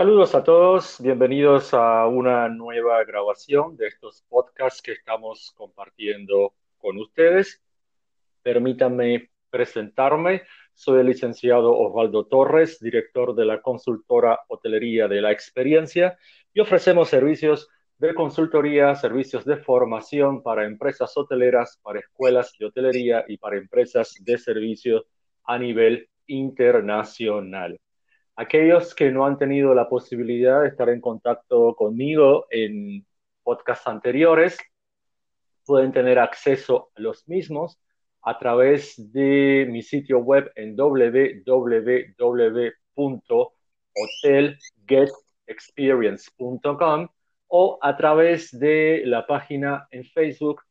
Saludos a todos, bienvenidos a una nueva grabación de estos podcasts que estamos compartiendo con ustedes. Permítanme presentarme. Soy el licenciado Osvaldo Torres, director de la consultora Hotelería de la Experiencia y ofrecemos servicios de consultoría, servicios de formación para empresas hoteleras, para escuelas de hotelería y para empresas de servicios a nivel internacional. Aquellos que no han tenido la posibilidad de estar en contacto conmigo en podcasts anteriores pueden tener acceso a los mismos a través de mi sitio web en www.hotelgetexperience.com o a través de la página en Facebook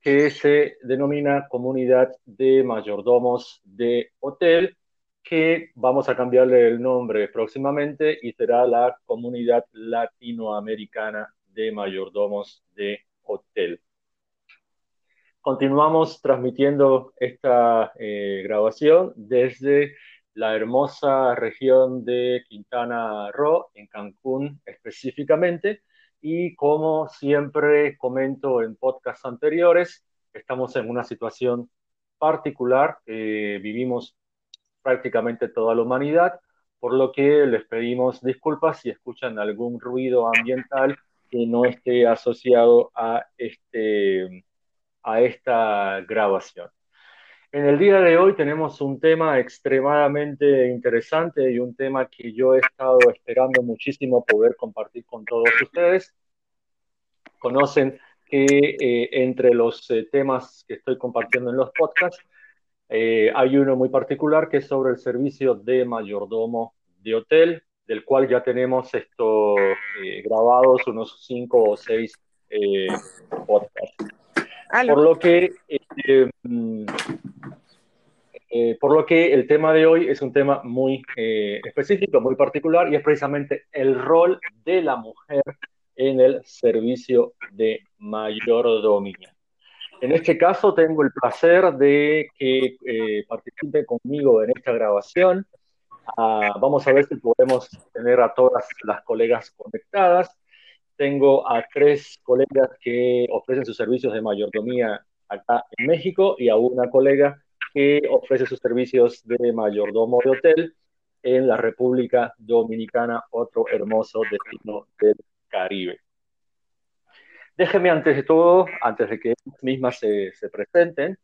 que se denomina Comunidad de Mayordomos de Hotel que vamos a cambiarle el nombre próximamente y será la Comunidad Latinoamericana de Mayordomos de Hotel. Continuamos transmitiendo esta eh, grabación desde la hermosa región de Quintana Roo, en Cancún específicamente, y como siempre comento en podcasts anteriores, estamos en una situación particular, eh, vivimos prácticamente toda la humanidad, por lo que les pedimos disculpas si escuchan algún ruido ambiental que no esté asociado a, este, a esta grabación. En el día de hoy tenemos un tema extremadamente interesante y un tema que yo he estado esperando muchísimo poder compartir con todos ustedes. Conocen que eh, entre los eh, temas que estoy compartiendo en los podcasts eh, hay uno muy particular que es sobre el servicio de mayordomo de hotel, del cual ya tenemos esto eh, grabados unos cinco o seis eh, podcasts. Por lo que mm, por lo que el tema de hoy es un tema muy específico, muy particular, y es precisamente el rol de la mujer en el servicio de mayordomía. En este caso tengo el placer de que eh, participe conmigo en esta grabación. Ah, vamos a ver si podemos tener a todas las colegas conectadas. Tengo a tres colegas que ofrecen sus servicios de mayordomía acá en México y a una colega que ofrece sus servicios de mayordomo de hotel en la República Dominicana, otro hermoso destino del Caribe. Déjenme antes de todo, antes de que mismas se, se presenten,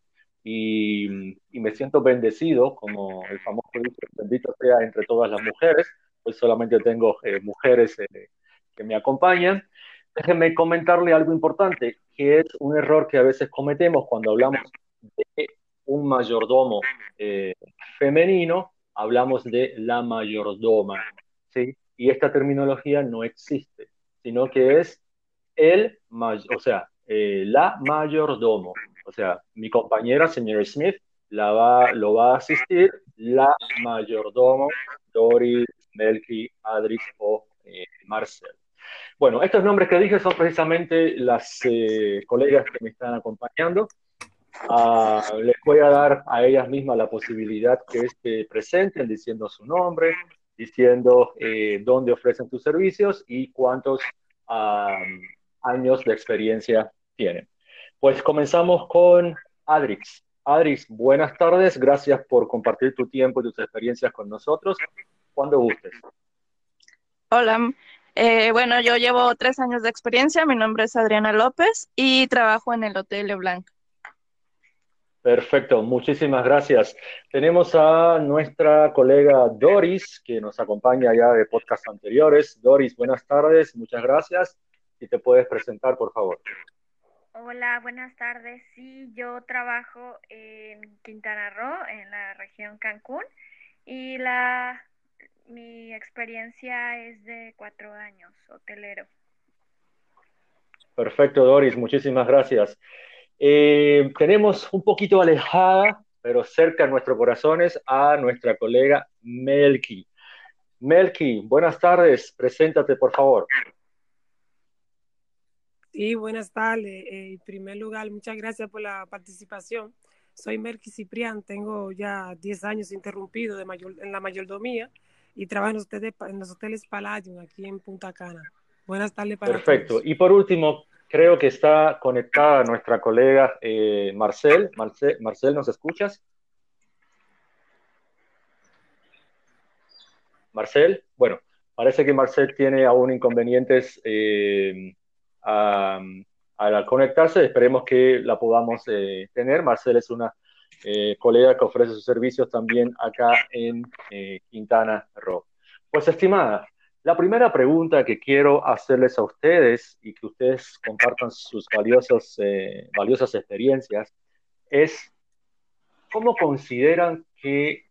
y, y, me siento bendecido, como el famoso dicho, bendito sea entre todas las mujeres, pues solamente tengo eh, mujeres eh, que me acompañan. Déjenme comentarle algo importante, que es un error que a veces cometemos cuando hablamos de un mayordomo eh, femenino, hablamos de la mayordoma, ¿sí? Y esta terminología no existe, sino que es el, o sea, eh, la mayordomo, o sea, mi compañera, señora Smith, la va, lo va a asistir la mayordomo Doris, Melky, Adrix o eh, Marcel. Bueno, estos nombres que dije son precisamente las eh, colegas que me están acompañando. Ah, les voy a dar a ellas mismas la posibilidad que se presenten diciendo su nombre, diciendo dónde ofrecen sus servicios y cuántos años de experiencia tienen. Pues comenzamos con Adrix. Adrix, buenas tardes, gracias por compartir tu tiempo y tus experiencias con nosotros. Cuando gustes. Hola, eh, bueno, yo llevo tres años de experiencia, mi nombre es Adriana López y trabajo en el Hotel Leblanc. Perfecto, muchísimas gracias. Tenemos a nuestra colega Doris, que nos acompaña ya de podcasts anteriores. Doris, buenas tardes, muchas gracias. Si te puedes presentar, por favor. Hola, buenas tardes. Sí, yo trabajo en Quintana Roo, en la región Cancún, y la mi experiencia es de cuatro años, hotelero. Perfecto, Doris, muchísimas gracias. Eh, tenemos un poquito alejada, pero cerca de nuestros corazones, a nuestra colega Melky. Melky, buenas tardes, preséntate, por favor. Sí, buenas tardes. Eh, en primer lugar, muchas gracias por la participación. Soy Merky Ciprián, tengo ya 10 años interrumpido de mayor, en la mayordomía y trabajo en los hoteles, en los hoteles Palladium aquí en Punta Cana. Buenas tardes para Perfecto. Y por último, creo que está conectada nuestra colega eh, Marcel. Marcel. Marcel, ¿nos escuchas? Marcel, bueno, parece que Marcel tiene aún inconvenientes eh, al conectarse. Esperemos que la podamos eh, tener. Marcel es una eh, colega que ofrece sus servicios también acá en Quintana Roo. Pues, estimada, la primera pregunta que quiero hacerles a ustedes y que ustedes compartan sus valiosos, valiosas experiencias es, ¿cómo consideran que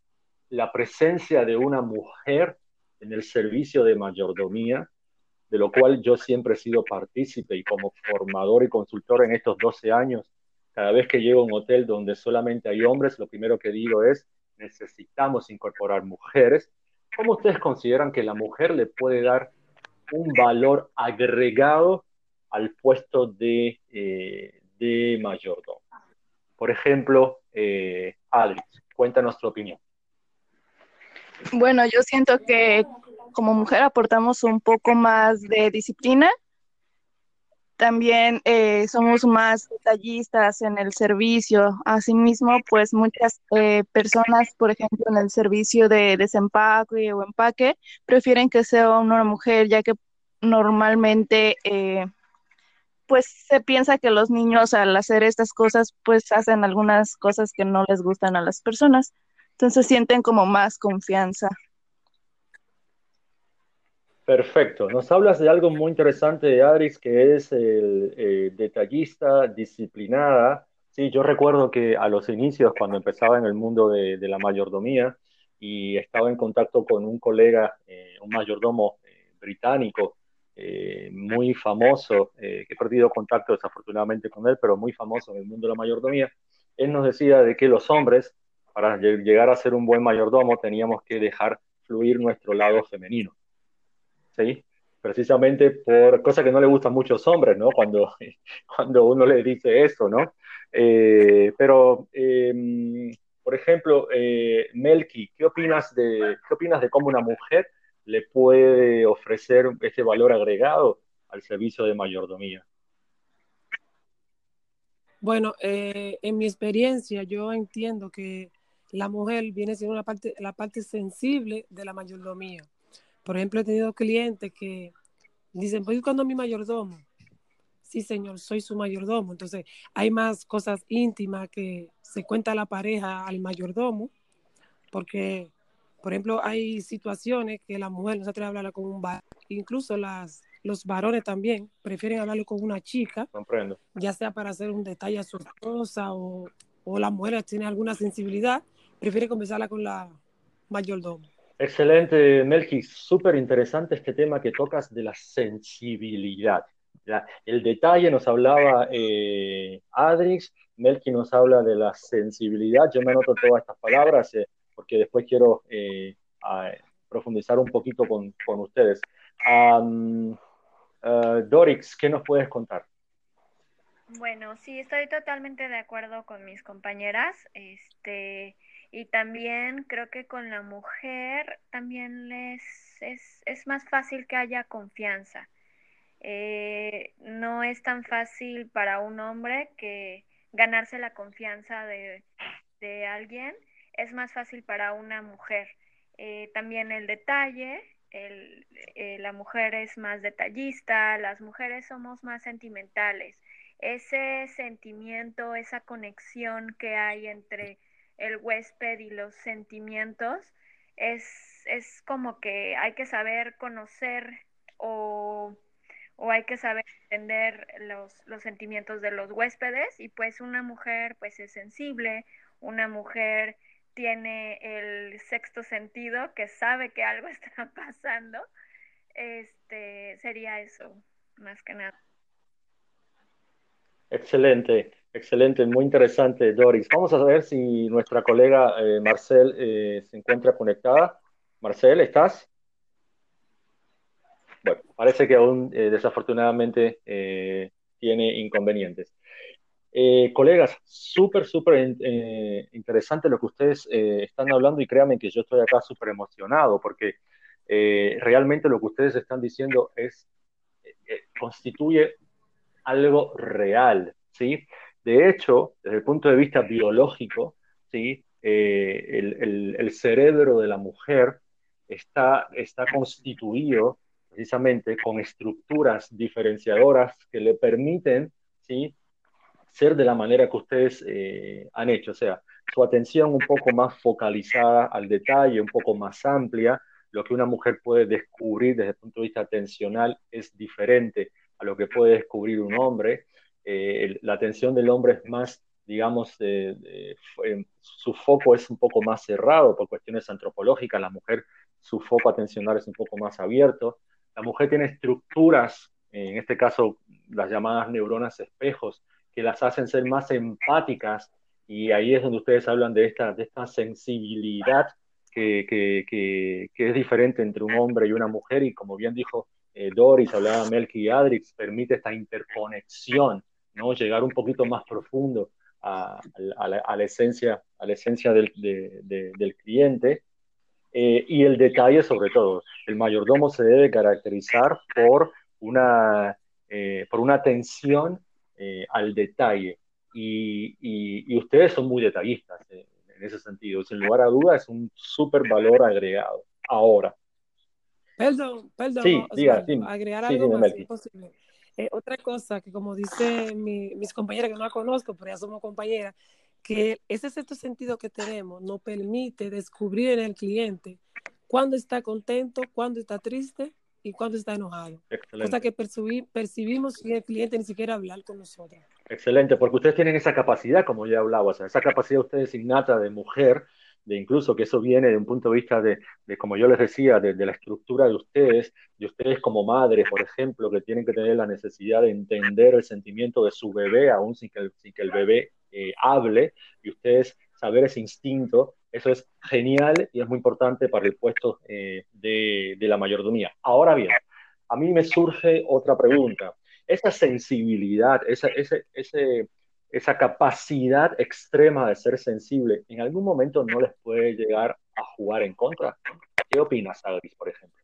la presencia de una mujer en el servicio de mayordomía, de lo cual yo siempre he sido partícipe y como formador y consultor en estos 12 años, cada vez que llego a un hotel donde solamente hay hombres, lo primero que digo es, necesitamos incorporar mujeres. ¿Cómo ustedes consideran que la mujer le puede dar un valor agregado al puesto de, eh, de mayordomo? Por ejemplo, eh, Adri, cuéntanos tu opinión. Bueno, yo siento que como mujer aportamos un poco más de disciplina. También eh, somos más detallistas en el servicio. Asimismo, pues muchas eh, personas, por ejemplo, en el servicio de desempaque o empaque, prefieren que sea una mujer, ya que normalmente eh, pues se piensa que los niños al hacer estas cosas, pues hacen algunas cosas que no les gustan a las personas. Entonces sienten como más confianza. Perfecto. Nos hablas de algo muy interesante de Adris, que es el eh, detallista, disciplinada. Sí, yo recuerdo que a los inicios, cuando empezaba en el mundo de, la mayordomía y estaba en contacto con un colega, eh, un mayordomo eh, británico, muy famoso, que he perdido contacto desafortunadamente con él, pero muy famoso en el mundo de la mayordomía, él nos decía de que los hombres para llegar a ser un buen mayordomo teníamos que dejar fluir nuestro lado femenino. ¿Sí? Precisamente por cosa que no le gusta a muchos hombres, ¿no? Cuando, cuando uno le dice eso, ¿no? Eh, pero, em, por ejemplo, eh, Melky, ¿qué opinas, de, ¿qué opinas de cómo una mujer le puede ofrecer ese valor agregado al servicio de mayordomía? Bueno, eh, en mi experiencia yo entiendo que la mujer viene siendo la parte, la parte sensible de la mayordomía. Por ejemplo, he tenido clientes que dicen, voy buscando a mi mayordomo. Sí, señor, soy su mayordomo. Entonces, hay más cosas íntimas que se cuenta la pareja al mayordomo, porque, por ejemplo, hay situaciones que la mujer no se atreve a hablar con un varón, incluso las, los varones también prefieren hablarlo con una chica, Comprendo. ya sea para hacer un detalle a su esposa o, o la mujer tiene alguna sensibilidad prefiere conversarla con la mayordomo. Excelente, Melqui. Súper interesante este tema que tocas de la sensibilidad. el detalle nos hablaba eh, Adrix, Melqui nos habla de la sensibilidad. Yo me anoto todas estas palabras eh, porque después quiero eh, profundizar un poquito con, con ustedes. Um, Dorix, ¿qué nos puedes contar? Bueno, sí, estoy totalmente de acuerdo con mis compañeras. Este, y también creo que con la mujer también es, es más fácil que haya confianza. Eh, no es tan fácil para un hombre que ganarse la confianza de, de alguien, es más fácil para una mujer. Eh, también el detalle, el, eh, la mujer es más detallista, las mujeres somos más sentimentales. Ese sentimiento, esa conexión que hay entre el huésped y los sentimientos, es, es como que hay que saber conocer o, o hay que saber entender los, los, sentimientos de los huéspedes y pues una mujer pues es sensible, una mujer tiene el sexto sentido que sabe que algo está pasando, este sería eso, más que nada. Excelente. Excelente, muy interesante, Doris. Vamos a ver si nuestra colega eh, Marcel eh, se encuentra conectada. Marcel, ¿estás? Bueno, parece que aún eh, desafortunadamente tiene inconvenientes. colegas, súper, súper interesante lo que ustedes están hablando y créanme que yo estoy acá súper emocionado porque realmente lo que ustedes están diciendo es, constituye algo real, ¿sí? De hecho, desde el punto de vista biológico, ¿sí? El, el, cerebro de la mujer está, está constituido precisamente con estructuras diferenciadoras que le permiten ¿sí? ser de la manera que ustedes eh, han hecho, o sea, su atención un poco más focalizada al detalle, un poco más amplia, lo que una mujer puede descubrir desde el punto de vista atencional es diferente a lo que puede descubrir un hombre. Eh, la atención del hombre es más, digamos, su foco es un poco más cerrado por cuestiones antropológicas, la mujer, su foco atencional es un poco más abierto. La mujer tiene estructuras, en este caso las llamadas neuronas espejos, que las hacen ser más empáticas y ahí es donde ustedes hablan de esta, de esta sensibilidad que, que, que, es diferente entre un hombre y una mujer y como bien dijo eh, Doris, hablaba Melky Adrix, permite esta interconexión, ¿no? llegar un poquito más profundo a, la, esencia, a la esencia del, de, del cliente. Eh, y el detalle sobre todo, el mayordomo se debe caracterizar por una, eh, por una atención al detalle. Y, y, ustedes son muy detallistas en ese sentido. Sin lugar a dudas, es un súper valor agregado. Ahora. Perdón, perdón. Sí, diga, agregar algo más si posible. Eh, otra cosa que como dice mi, mis compañeras, que no la conozco, pero ya somos compañeras, que ese sexto sentido que tenemos nos permite descubrir en el cliente cuándo está contento, cuándo está triste y cuando está enojado. Excelente. Cosa que percibimos y el cliente ni siquiera hablar con nosotros. Excelente, porque ustedes tienen esa capacidad, como ya hablaba, o sea, esa capacidad de ustedes innata de mujer, de incluso que eso viene de un punto de vista de, de como yo les decía, de, de, la estructura de ustedes, de ustedes como madres, por ejemplo, que tienen que tener la necesidad de entender el sentimiento de su bebé, aún sin que el, sin que el bebé eh, hable, y ustedes saber ese instinto, eso es genial y es muy importante para el puesto eh, de, la mayordomía. Ahora bien, a mí me surge otra pregunta. Esa sensibilidad, esa, ese, esa capacidad extrema de ser sensible, ¿en algún momento no les puede llegar a jugar en contra? ¿Qué opinas, Agris, por ejemplo?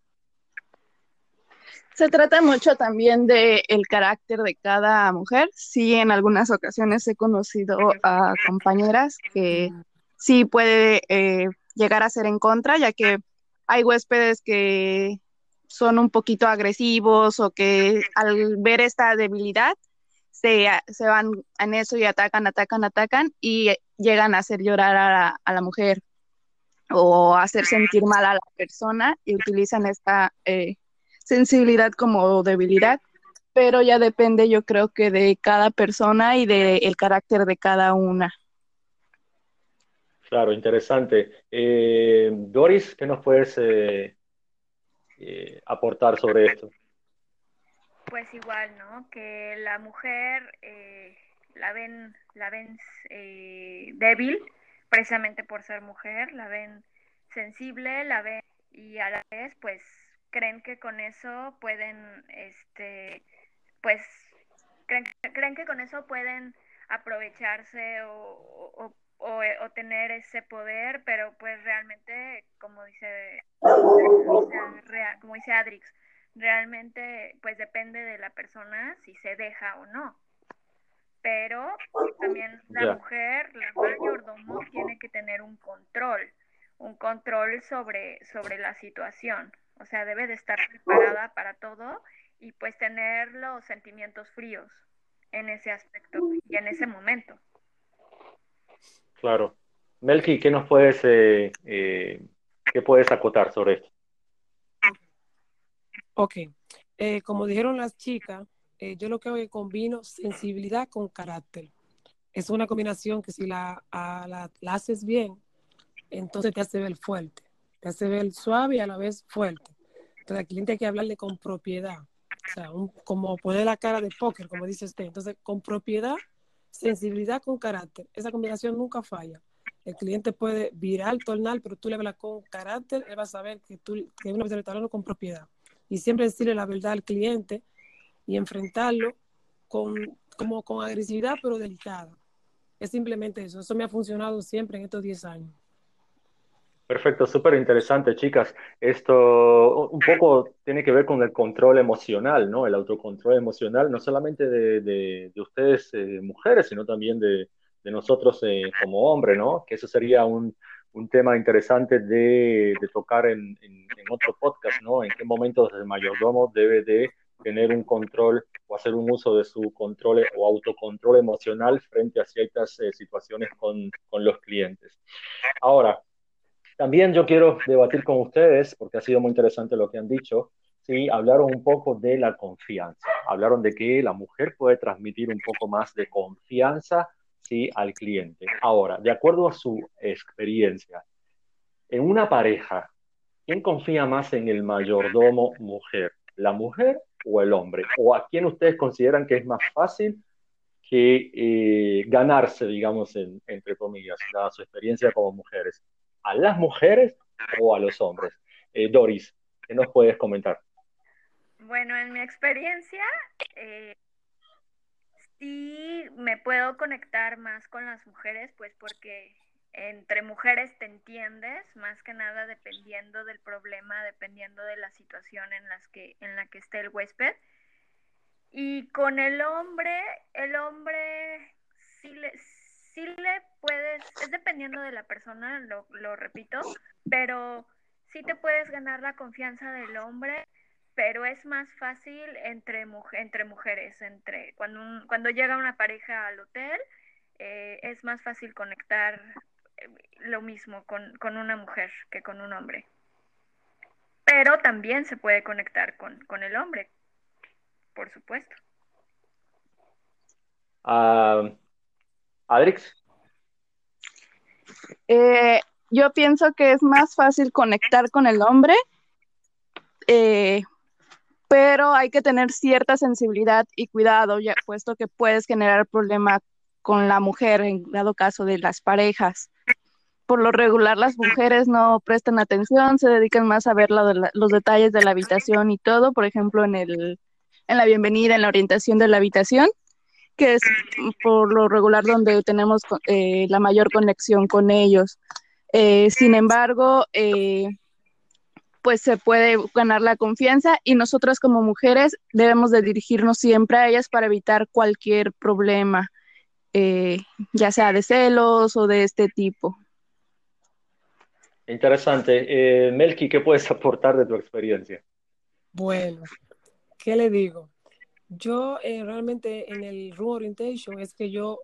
Se trata mucho también del el carácter de cada mujer. Sí, en algunas ocasiones he conocido a compañeras que sí puede eh, llegar a ser en contra, ya que hay huéspedes que son un poquito agresivos o que al ver esta debilidad se, se van en eso y atacan, atacan, atacan y llegan a hacer llorar a la, mujer o hacer sentir mal a la persona y utilizan esta eh, sensibilidad como debilidad, pero ya depende yo creo que de cada persona y del carácter de cada una. Claro, interesante. Eh, Doris, ¿qué nos puedes eh, aportar sobre esto? Pues igual, ¿no? Que la mujer la ven, la ven débil, precisamente por ser mujer, la ven sensible, la ven y a la vez, pues, creen que con eso pueden, este, pues, creen, creen que con eso pueden aprovecharse o eh, o, tener ese poder, pero pues realmente, como dice, como dice Adrix, realmente pues depende de la persona si se deja o no. Pero también la mujer, la mayordomo, tiene que tener un control, un control sobre, sobre la situación. O sea, debe de estar preparada para todo y pues tener los sentimientos fríos en ese aspecto y en ese momento. Claro. Melky, ¿qué nos puedes, eh, eh, qué puedes acotar sobre esto? Ok. Eh, como dijeron las chicas, yo lo que hago es combino sensibilidad con carácter. Es una combinación que si la, la, haces bien, entonces te hace ver fuerte, te hace ver suave y a la vez fuerte. Entonces al cliente hay que hablarle con propiedad, o sea, como poner la cara de póker, como dice usted. Entonces, con propiedad sensibilidad con carácter. Esa combinación nunca falla. El cliente puede virar, tornar, pero tú le hablas con carácter, él va a saber que tú que una persona con propiedad. Y siempre decirle la verdad al cliente y enfrentarlo con, como con agresividad, pero delicada. Es simplemente eso. Eso me ha funcionado siempre en estos 10 años. Perfecto, súper interesante, chicas. Esto un poco tiene que ver con el control emocional, ¿no? El autocontrol emocional, no solamente de, de, ustedes eh, mujeres, sino también de, de nosotros eh, como hombres, ¿no? Que eso sería un, un tema interesante de, tocar en, en, otro podcast, ¿no? En qué momentos el mayordomo debe de tener un control o hacer un uso de su control o autocontrol emocional frente a ciertas eh, situaciones con, con los clientes. Ahora, también yo quiero debatir con ustedes, porque ha sido muy interesante lo que han dicho, ¿sí? hablaron un poco de la confianza, hablaron de que la mujer puede transmitir un poco más de confianza ¿sí? al cliente. Ahora, de acuerdo a su experiencia, en una pareja, ¿quién confía más en el mayordomo mujer? ¿La mujer o el hombre? ¿O a quién ustedes consideran que es más fácil que eh, ganarse, digamos, entre comillas, dada su experiencia como mujeres? a las mujeres o a los hombres. Eh, Doris, ¿qué nos puedes comentar? Bueno, en mi experiencia, eh, sí me puedo conectar más con las mujeres, pues porque entre mujeres te entiendes, más que nada dependiendo del problema, dependiendo de la situación en, las que, en la que esté el huésped. Y con el hombre, el hombre sí le, sí le puedes, es dependiendo de la persona, lo, lo repito, pero sí te puedes ganar la confianza del hombre, pero es más fácil entre, entre mujeres, entre cuando, cuando llega una pareja al hotel, eh, es más fácil conectar eh, lo mismo con, con, una mujer que con un hombre. Pero también se puede conectar con, con el hombre, por supuesto. Uh, Adrix. Eh, yo pienso que es más fácil conectar con el hombre, eh, pero hay que tener cierta sensibilidad y cuidado, ya puesto que puedes generar problema con la mujer en dado caso de las parejas. Por lo regular, las mujeres no prestan atención, se dedican más a ver los detalles de la habitación y todo, por ejemplo, en, el, en la bienvenida, en la orientación de la habitación que es por lo regular donde tenemos eh, la mayor conexión con ellos. Eh, sin embargo, eh, pues se puede ganar la confianza y nosotras como mujeres debemos de dirigirnos siempre a ellas para evitar cualquier problema, ya sea de celos o de este tipo. Interesante. Melky, ¿qué puedes aportar de tu experiencia? Bueno, ¿qué le digo? Yo eh, realmente en el room orientation es que yo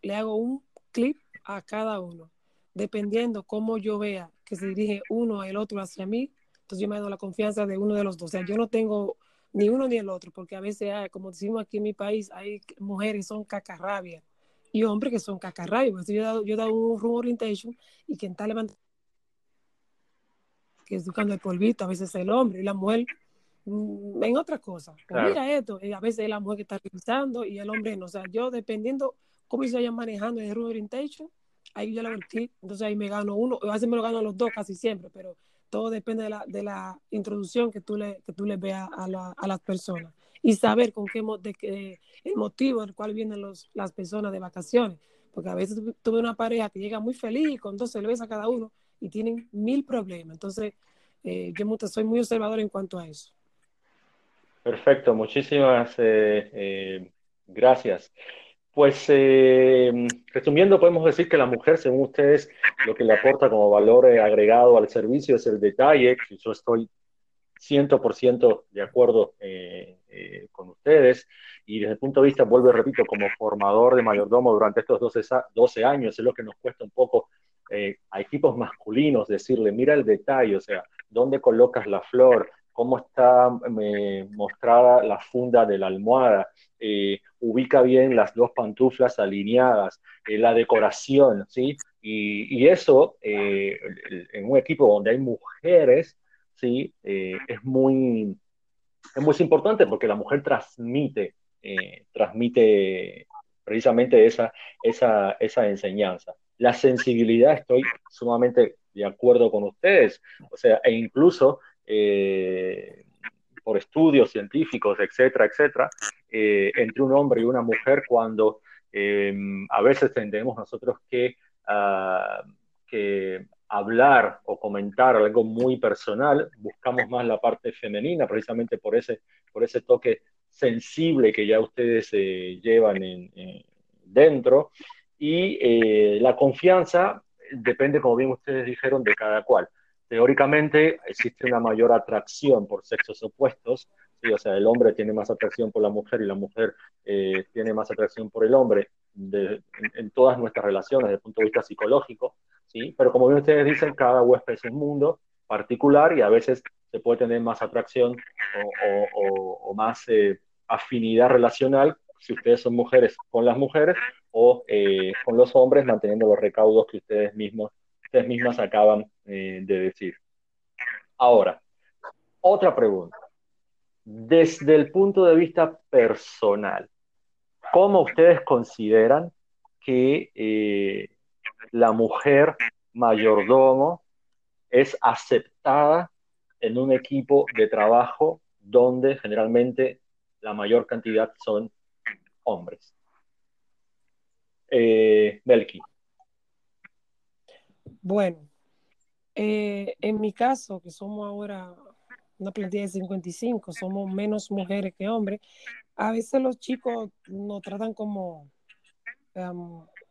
le hago un clip a cada uno, dependiendo cómo yo vea que se dirige uno el otro hacia mí, entonces yo me doy la confianza de uno de los dos. O sea, yo no tengo ni uno ni el otro, porque a veces, hay, como decimos aquí en mi país, hay mujeres que son cacarrabia y hombres que son cacarrabia. Pues yo he dado, yo he dado un room orientation y quien está levantando, que es buscando el polvito, a veces es el hombre y la mujer Mm, en otra cosa. Mira esto, y a veces la mujer que está revisando y el hombre no. O sea, yo dependiendo cómo se vayan manejando el room orientation, ahí yo el clip, entonces ahí me gano uno, a veces me lo gano los dos casi siempre, pero todo depende de la, de la introducción que tú le, que tú le veas a, la, a las personas y saber con qué, de, qué el motivo del cual vienen los, las personas de vacaciones, porque a veces tuve una pareja que llega muy feliz con dos cervezas cada uno y tienen mil problemas, entonces eh, yo soy muy observador en cuanto a eso. Perfecto, muchísimas eh, eh, gracias. Pues eh, resumiendo, podemos decir que la mujer, según ustedes, lo que le aporta como valor agregado al servicio es el detalle, y yo estoy 100% de acuerdo con ustedes, y desde el punto de vista, vuelvo y repito, como formador de mayordomo durante estos 12, 12 años, es lo que nos cuesta un poco a equipos masculinos decirle, mira el detalle, o sea, dónde colocas la flor, cómo está eh, mostrada la funda de la almohada, eh, ubica bien las dos pantuflas alineadas, eh, la decoración, ¿sí? Y, eso en un equipo donde hay mujeres, ¿sí? es, muy, es muy importante porque la mujer transmite, transmite precisamente esa, esa, esa enseñanza. La sensibilidad, estoy sumamente de acuerdo con ustedes, o sea, e incluso eh, por estudios científicos, etcétera, etcétera, eh, entre un hombre y una mujer cuando eh, a veces tendemos nosotros que, ah, que hablar o comentar algo muy personal, buscamos más la parte femenina, precisamente por ese, por ese toque sensible que ya ustedes eh, llevan en, dentro. Y eh, la confianza depende, como bien ustedes dijeron, de cada cual. Teóricamente existe una mayor atracción por sexos opuestos, ¿sí? o sea, el hombre tiene más atracción por la mujer y la mujer eh, tiene más atracción por el hombre en, todas nuestras relaciones desde el punto de vista psicológico, ¿sí? pero como bien ustedes dicen, cada huésped es un mundo particular y a veces se puede tener más atracción o, más eh, afinidad relacional si ustedes son mujeres con las mujeres o eh, con los hombres, manteniendo los recaudos que ustedes mismos, ustedes mismas acaban eh, de decir. Ahora, otra pregunta. Desde el punto de vista personal, ¿cómo ustedes consideran que la mujer mayordomo es aceptada en un equipo de trabajo donde generalmente la mayor cantidad son hombres. Eh. Bueno, eh, en mi caso, que somos ahora una plantilla de 55, somos menos mujeres que hombres, a veces los chicos nos tratan como,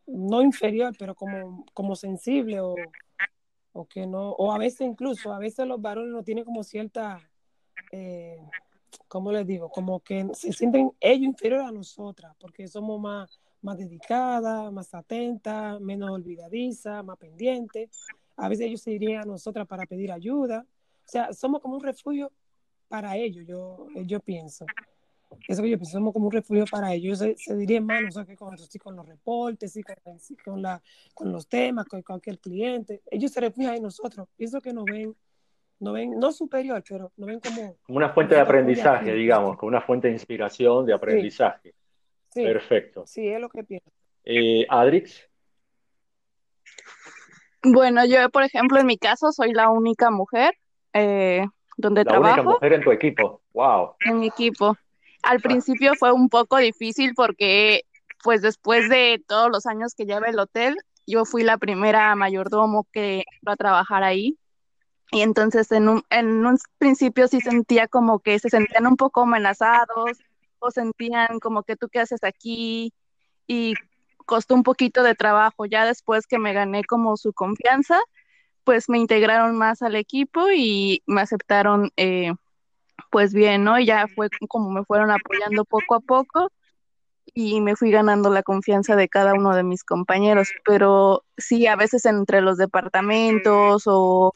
no inferior, pero como, como sensible o o que no, o a veces incluso, a veces los varones no tienen como cierta, eh, ¿cómo les digo? Como que se sienten ellos inferiores a nosotras, porque somos más, más dedicadas, más atentas, menos olvidadizas, más pendientes. A veces ellos se irían a nosotras para pedir ayuda. O sea, somos como un refugio para ellos, yo, yo pienso. Eso que yo pienso, somos como un refugio para ellos. Se, se diría más, sea, que con, con los reportes, con, con, la, con los temas, con cualquier cliente. Ellos se refugian en nosotros. Pienso que nos ven, no ven, no superior, pero nos ven como... Como una fuente de aprendizaje, digamos, como una fuente de inspiración, de aprendizaje. Perfecto. Sí, es lo que pienso. Eh, Adrix. Bueno, yo, por ejemplo, en mi caso, soy la única mujer eh, donde trabajo. La única mujer en tu equipo. Wow. En mi equipo. Al principio fue un poco difícil porque, pues después de todos los años que lleva el hotel, yo fui la primera mayordomo que va a trabajar ahí. Y entonces en un, en un principio sí sentía como que se sentían un poco amenazados sentían como que tú qué haces aquí y costó un poquito de trabajo. Ya después que me gané como su confianza, pues me integraron más al equipo y me aceptaron eh, pues bien, ¿no? ya fue como me fueron apoyando poco a poco y me fui ganando la confianza de cada uno de mis compañeros, pero sí, a veces entre los departamentos o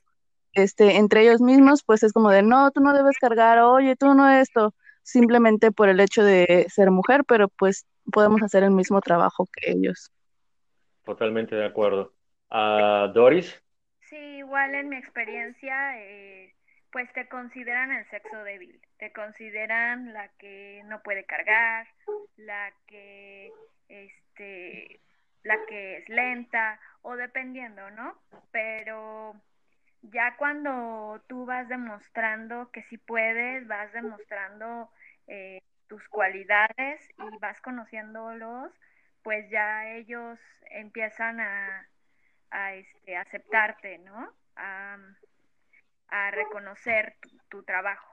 este, entre ellos mismos, pues es como de, no, tú no debes cargar, oye, tú no esto, simplemente por el hecho de ser mujer, pero pues podemos hacer el mismo trabajo que ellos. Totalmente de acuerdo. Uh, Doris. Sí, igual en mi experiencia, eh, pues te consideran el sexo débil, te consideran la que no puede cargar, la que este la que es lenta o dependiendo, ¿no? Pero ya cuando tú vas demostrando que sí puedes, vas demostrando eh, tus cualidades y vas conociéndolos, pues ya ellos empiezan a, a este, aceptarte, ¿no? a reconocer tu, trabajo.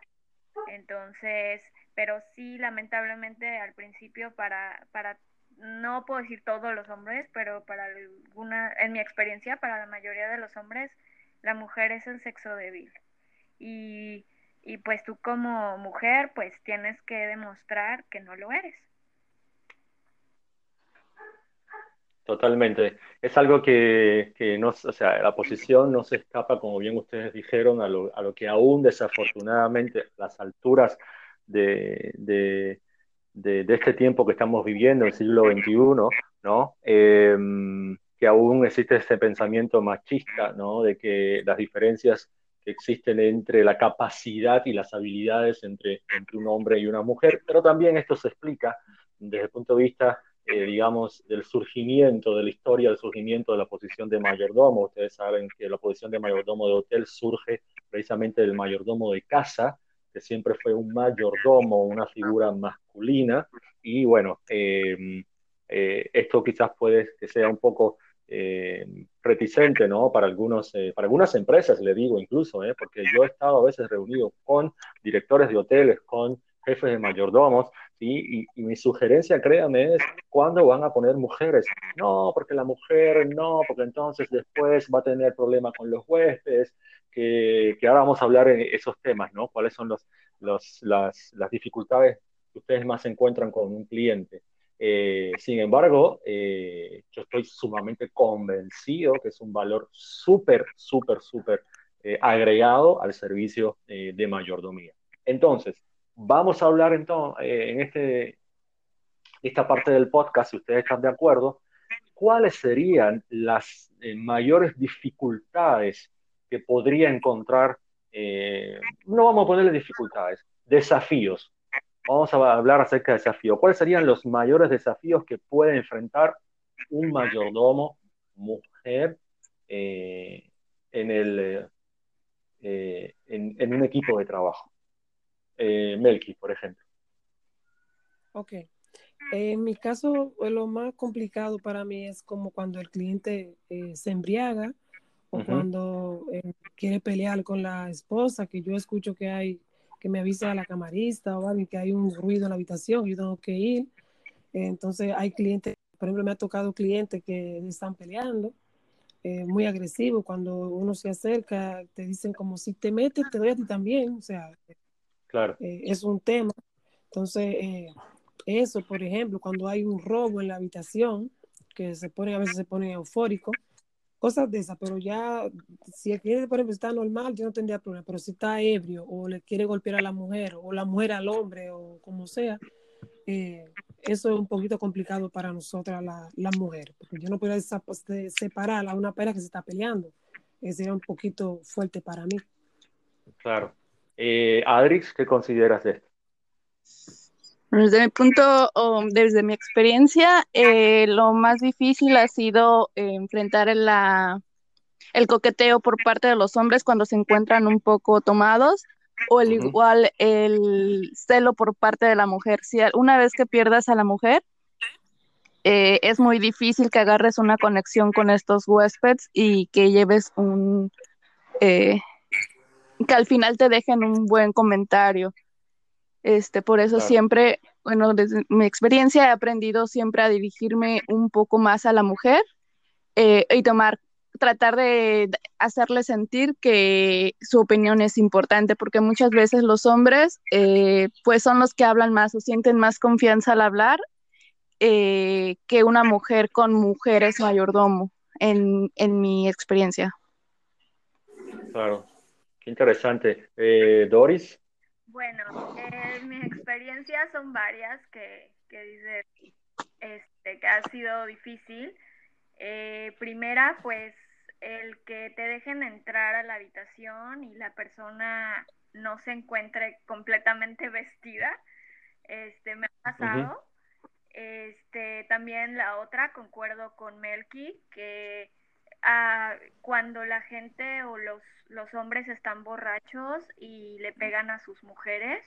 Entonces, pero sí, lamentablemente al principio para, para, no puedo decir todos los hombres, pero para alguna, en mi experiencia, para la mayoría de los hombres, la mujer es el sexo débil. Y, y pues tú como mujer, pues tienes que demostrar que no lo eres. Totalmente. Es algo que, no, o sea, la posición no se escapa, como bien ustedes dijeron, a lo, a lo que aún desafortunadamente las alturas de, de, de, este tiempo que estamos viviendo, el siglo XXI, ¿no? Em, que aún existe ese pensamiento machista, ¿no? De que las diferencias que existen entre la capacidad y las habilidades entre, entre un hombre y una mujer, pero también esto se explica desde el punto de vista eh, digamos, del surgimiento, de la historia del surgimiento de la posición de mayordomo. Ustedes saben que la posición de mayordomo de hotel surge precisamente del mayordomo de casa, que siempre fue un mayordomo, una figura masculina, y bueno, eh, eh, esto quizás puede que sea un poco reticente, ¿no? Para, algunos, eh, para algunas empresas, le digo incluso, ¿eh? porque yo he estado a veces reunido con directores de hoteles, con jefes de mayordomos, ¿sí? y, mi sugerencia, créanme, es cuándo van a poner mujeres. No, porque la mujer no, porque entonces después va a tener problemas con los huéspedes, que, que, ahora vamos a hablar en esos temas, ¿no? ¿Cuáles son los, las, las dificultades que ustedes más encuentran con un cliente? Eh, sin embargo, eh, yo estoy sumamente convencido que es un valor súper, súper, súper eh, agregado al servicio de mayordomía. Entonces, vamos a hablar entonces, en este, esta parte del podcast, si ustedes están de acuerdo, cuáles serían las mayores dificultades que podría encontrar, no vamos a ponerle dificultades, desafíos vamos a hablar acerca de desafíos. ¿Cuáles serían los mayores desafíos que puede enfrentar un mayordomo mujer eh, en, el, eh, en, un equipo de trabajo? Eh, Melky, por ejemplo. Ok. En mi caso, lo más complicado para mí es como cuando el cliente se embriaga o cuando quiere pelear con la esposa, que yo escucho que hay que me avise a la camarista o alguien que hay un ruido en la habitación, yo tengo que ir. Entonces hay clientes, por ejemplo, me ha tocado clientes que están peleando, eh, muy agresivo, cuando uno se acerca, te dicen como si te metes, te doy a ti también, o sea, claro. Eh, es un tema. Entonces, eh, eso, por ejemplo, cuando hay un robo en la habitación, que se pone, a veces se pone eufórico, cosas de esas, pero ya, si el cliente, por ejemplo, está normal, yo no tendría problema, pero si está ebrio o le quiere golpear a la mujer o la mujer al hombre o como sea, eh, eso es un poquito complicado para nosotras, las la mujeres, porque yo no puedo separar a una pareja que se está peleando, eso sería un poquito fuerte para mí. Claro. Eh, Adrix, ¿qué consideras de esto? Desde mi punto, desde mi experiencia, eh, lo más difícil ha sido eh, enfrentar el, el coqueteo por parte de los hombres cuando se encuentran un poco tomados o el igual el celo por parte de la mujer. Si una vez que pierdas a la mujer, eh, es muy difícil que agarres una conexión con estos huéspedes y que lleves un... que al final te dejen un buen comentario. Este, por eso siempre, bueno, desde mi experiencia he aprendido siempre a dirigirme un poco más a la mujer eh, y tomar, tratar de hacerle sentir que su opinión es importante, porque muchas veces los hombres, eh, pues son los que hablan más o sienten más confianza al hablar eh, que una mujer con mujeres mayordomo, en, en mi experiencia. Claro, qué interesante. Doris. Bueno, eh, mis experiencias son varias que, que dice este, que ha sido difícil. Eh, primera, pues el que te dejen entrar a la habitación y la persona no se encuentre completamente vestida. Este, me ha pasado. Este, también la otra, concuerdo con Melky, que cuando la gente o los, los hombres están borrachos y le pegan a sus mujeres,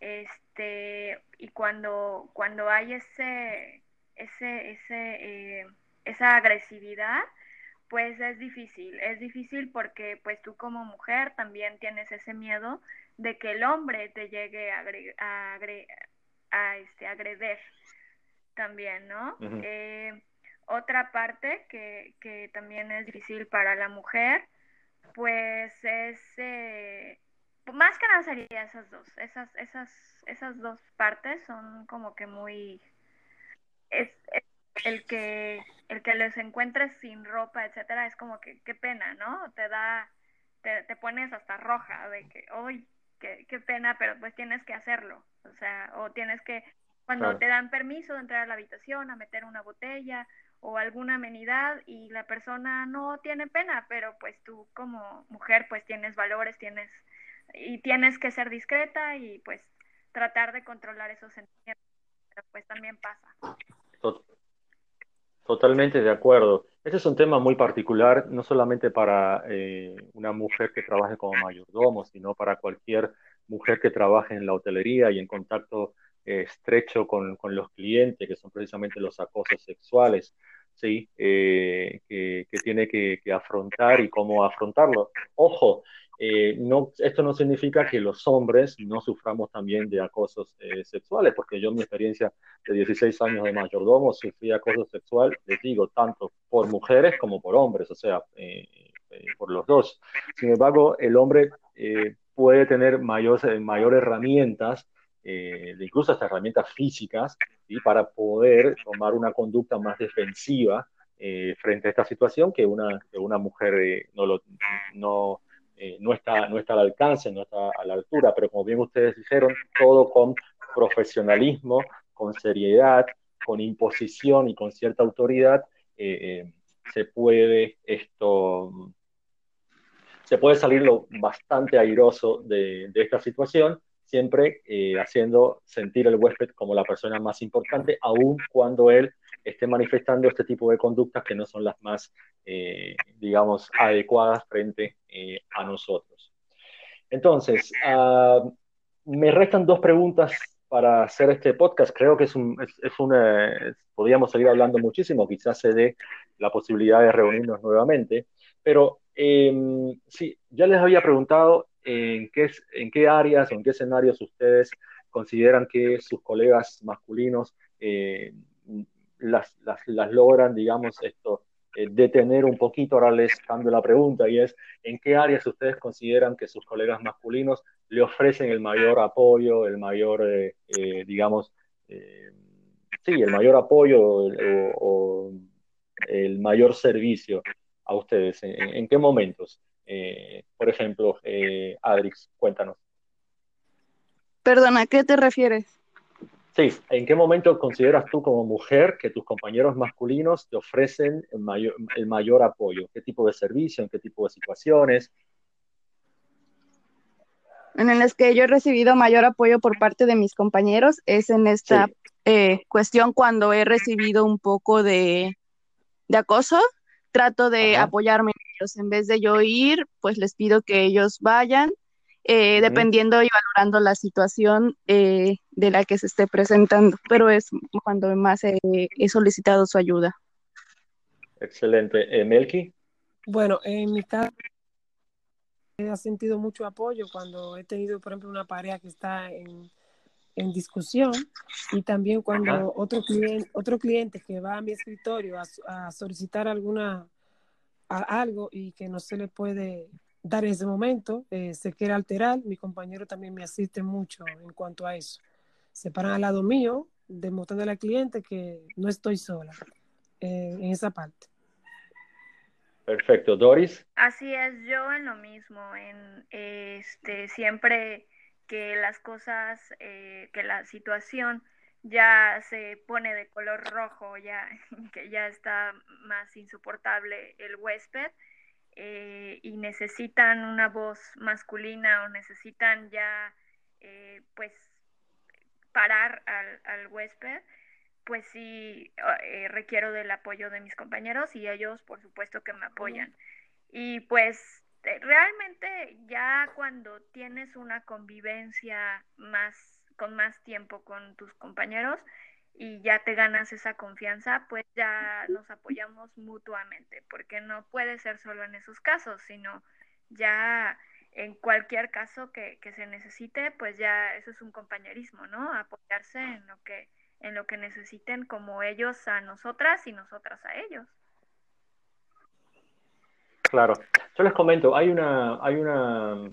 este, y cuando, cuando hay ese, ese, ese, eh, esa agresividad, pues es difícil, es difícil porque pues tú como mujer también tienes ese miedo de que el hombre te llegue a, a, a, este, agreder también, ¿no? Otra parte que, que, también es difícil para la mujer, pues es, eh, más que nada sería esas dos, esas, esas, esas dos partes son como que muy, es, el que, el que les encuentres sin ropa, etcétera, es como que, qué pena, ¿no? Te da, te, te pones hasta roja de que, uy, qué, qué pena, pero pues tienes que hacerlo, o sea, o tienes que, cuando te dan permiso de entrar a la habitación, a meter una botella, o alguna amenidad y la persona no tiene pena, pero pues tú como mujer pues tienes valores, tienes y tienes que ser discreta y pues tratar de controlar esos sentimientos, pero pues también pasa. Totalmente de acuerdo. Este es un tema muy particular, no solamente para eh, una mujer que trabaje como mayordomo, sino para cualquier mujer que trabaje en la hotelería y en contacto estrecho con, con, los clientes, que son precisamente los acosos sexuales. ¿sí? que, tiene que, afrontar y cómo afrontarlo. Ojo, no, esto no significa que los hombres no suframos también de acosos sexuales, porque yo en mi experiencia de 16 años de mayordomo sufrí acoso sexual, les digo, tanto por mujeres como por hombres, o sea, por los dos. Sin embargo, el hombre puede tener mayor, mayor herramientas, eh, incluso hasta herramientas físicas, y para poder tomar una conducta más defensiva eh, frente a esta situación que una, que una mujer eh, no, lo, no, no, está, no está al alcance, no está a la altura, pero como bien ustedes dijeron, todo con profesionalismo, con seriedad, con imposición y con cierta autoridad, se puede esto se puede salir lo bastante airoso de, esta situación, siempre eh, haciendo sentir al huésped como la persona más importante, aun cuando él esté manifestando este tipo de conductas que no son las más, eh, digamos, adecuadas frente eh, a nosotros. Entonces, ah, me restan dos preguntas para hacer este podcast. Creo que es, un, es, una, podríamos seguir hablando muchísimo, quizás se dé la posibilidad de reunirnos nuevamente, pero Em, sí, ya les había preguntado en qué, en qué áreas o en qué escenarios ustedes consideran que sus colegas masculinos eh, las, logran, digamos, esto, eh, detener un poquito. Ahora les cambio la pregunta y es, ¿en qué áreas ustedes consideran que sus colegas masculinos le ofrecen el mayor apoyo, el mayor, eh, digamos, sí, el mayor apoyo o el mayor servicio a ustedes? ¿En, qué momentos? Eh, por ejemplo, eh, Adrix, cuéntanos. Perdona, ¿a qué te refieres? Sí, ¿en qué momento consideras tú como mujer que tus compañeros masculinos te ofrecen el mayor, el mayor apoyo? ¿Qué tipo de servicio? ¿En qué tipo de situaciones? En las que yo he recibido mayor apoyo por parte de mis compañeros es en esta eh, cuestión cuando he recibido un poco de, de acoso trato de apoyarme en ellos. En vez de yo ir, pues les pido que ellos vayan, eh, dependiendo y valorando la situación eh, de la que se esté presentando. Pero es cuando más he, solicitado su ayuda. Excelente. Eh, Melky. Bueno, en mi caso he sentido mucho apoyo cuando he tenido, por ejemplo, una pareja que está en, discusión y también cuando otro cliente, otro cliente que va a mi escritorio a solicitar alguna algo y que no se le puede dar en ese momento, eh, se quiere alterar, mi compañero también me asiste mucho en cuanto a eso. Se paran al lado mío, demostrándole al cliente que no estoy sola eh, en esa parte. Perfecto, Doris. Así es, yo en lo mismo, en este siempre que las cosas, eh, que la situación ya se pone de color rojo, ya que ya está más insoportable el huésped eh, y necesitan una voz masculina o necesitan ya eh, pues parar al, huésped, pues sí eh, requiero del apoyo de mis compañeros y ellos por supuesto que me apoyan. Y pues realmente ya cuando tienes una convivencia más con más tiempo con tus compañeros y ya te ganas esa confianza, pues ya nos apoyamos mutuamente, porque no puede ser solo en esos casos, sino ya en cualquier caso que, se necesite, pues ya eso es un compañerismo, ¿no? Apoyarse en lo que en lo que necesiten como ellos a nosotras y nosotras a ellos. Claro. Yo les comento, hay una, hay una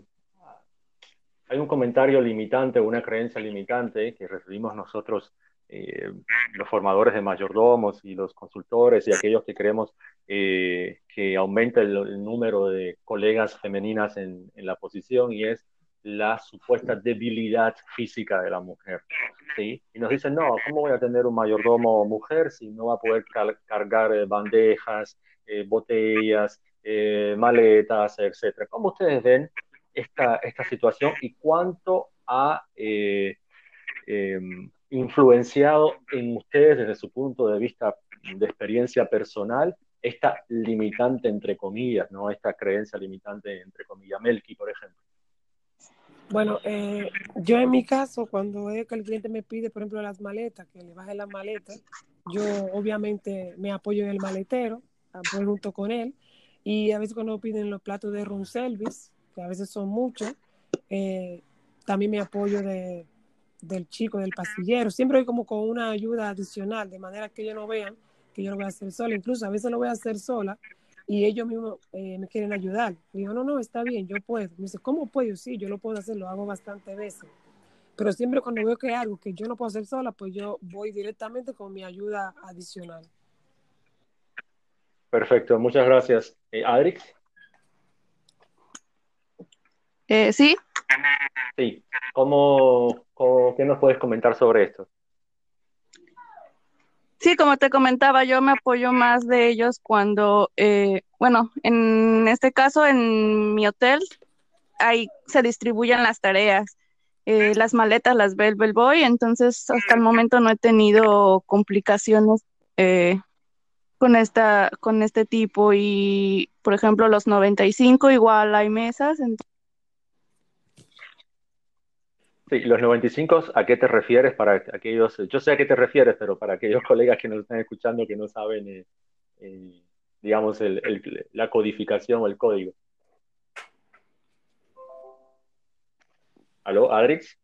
hay un comentario limitante, una creencia limitante que recibimos nosotros, eh, los formadores de mayordomos y los consultores y aquellos que queremos eh, que aumente el, número de colegas femeninas en, la posición y es la supuesta debilidad física de la mujer. ¿sí? Y nos dicen, no, ¿cómo voy a tener un mayordomo mujer si no va a poder cargar eh, bandejas, botellas, maletas, etcétera? ¿Cómo ustedes ven esta, esta situación y cuánto ha eh, em, influenciado en ustedes desde su punto de vista de experiencia personal esta limitante entre comillas, ¿no? Esta creencia limitante entre comillas. Melky, por ejemplo. Bueno, eh, yo en mi caso, cuando que el cliente me pide, por ejemplo, las maletas, que le baje las maletas, yo obviamente me apoyo en el maletero, apoyo junto con él, y a veces cuando piden los platos de room service, que a veces son muchos, eh, también me apoyo de, del chico, del pastillero, siempre hay como con una ayuda adicional, de manera que ellos no vean que yo lo voy a hacer sola, incluso a veces lo voy a hacer sola y ellos mismos eh, me quieren ayudar. digo, no, no, está bien, yo puedo. Me dice, ¿cómo puedo? Sí, yo lo puedo hacer, lo hago bastantes veces. Pero siempre cuando veo que hay algo que yo no puedo hacer sola, pues yo voy directamente con mi ayuda adicional. Perfecto, muchas gracias. Eh, Adrix. Eh, sí. Sí. ¿Cómo, ¿Qué nos puedes comentar sobre esto? Sí, como te comentaba, yo me apoyo más de ellos cuando, eh, bueno, en este caso en mi hotel, ahí se distribuyen las tareas. Eh, las maletas las ve el bellboy, entonces hasta el momento no he tenido complicaciones eh, con esta, con este tipo y, por ejemplo, los 95 igual hay mesas. Sí, los 95, ¿a qué te refieres para aquellos, yo sé a qué te refieres, pero para aquellos colegas que nos están escuchando que no saben, eh, eh, digamos, la codificación o el código? ¿Aló, Adrix?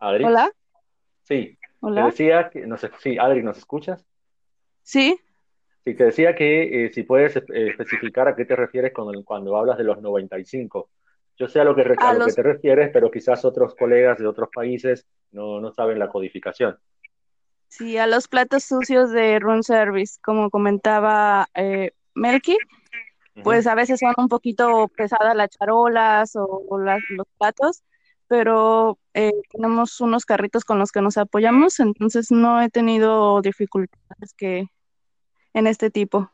¿Adrix? Hola. Sí. Hola. Te decía que, no sé, sí, Adrix, ¿nos escuchas? Sí. Sí, te decía que eh, si puedes especificar a qué te refieres cuando, cuando hablas de los 95 yo sé a lo que, que te refieres, pero quizás otros colegas de otros países no, no saben la codificación. Sí, a los platos sucios de room service, como comentaba eh, Melky, pues a veces son un poquito pesadas las charolas o, los platos, pero eh, tenemos unos carritos con los que nos apoyamos, entonces no he tenido dificultades que en este tipo.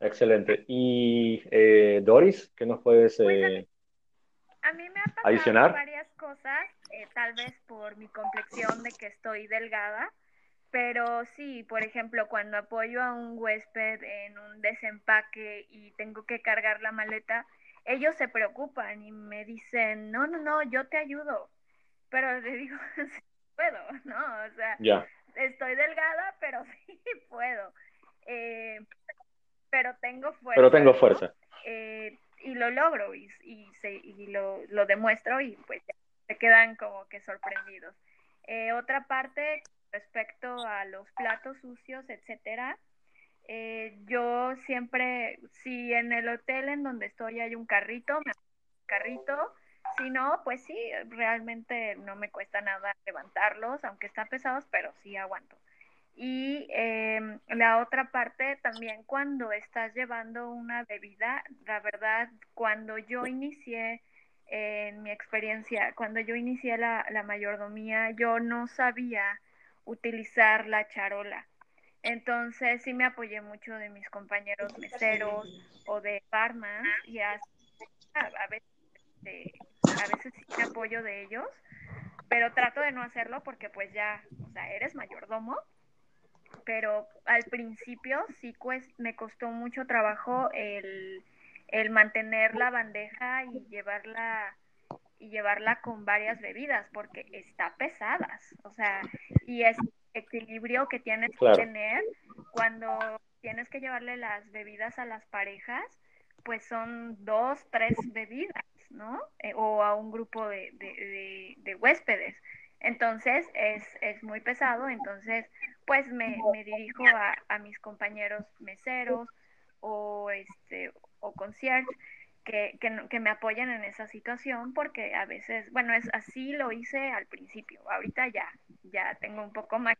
Excelente. Y eh, Doris, ¿qué nos puedes pues, a mí me ha pasado varias cosas, eh, tal vez por mi complexión de que estoy delgada, pero sí, por ejemplo, cuando apoyo a un huésped en un desempaque y tengo que cargar la maleta, ellos se preocupan y me dicen, no, no, no, yo te ayudo. Pero le digo, sí puedo, ¿no? O sea, estoy delgada, pero sí puedo. Eh, pero tengo fuerza. Pero tengo fuerza. Eh, y lo logro y, y, se, y lo, lo, demuestro y pues se quedan como que sorprendidos. Eh, otra parte respecto a los platos sucios, etcétera, eh, yo siempre, si en el hotel en donde estoy hay un carrito, me un carrito, si no, pues sí, realmente no me cuesta nada levantarlos, aunque están pesados, pero sí aguanto. Y em, la otra parte también cuando estás llevando una bebida, la verdad, cuando yo inicié en mi experiencia, cuando yo inicié la, la mayordomía, yo no sabía utilizar la charola. Entonces sí me apoyé mucho de mis compañeros meseros o de barman y a, veces, este, a veces sí me apoyo de ellos, pero trato de no hacerlo porque pues ya, eres mayordomo pero al principio sí pues, me costó mucho trabajo el, mantener la bandeja y llevarla y llevarla con varias bebidas porque está pesadas, o sea, y es equilibrio que tienes que tener cuando tienes que llevarle las bebidas a las parejas, pues son dos, tres bebidas, ¿no? Eh, o a un grupo de, de, de huéspedes. Entonces es, es muy pesado, entonces pues me, me dirijo a, a, mis compañeros meseros o este o concierge que, que, que, me apoyan en esa situación porque a veces, bueno, es así lo hice al principio, ahorita ya, ya tengo un poco más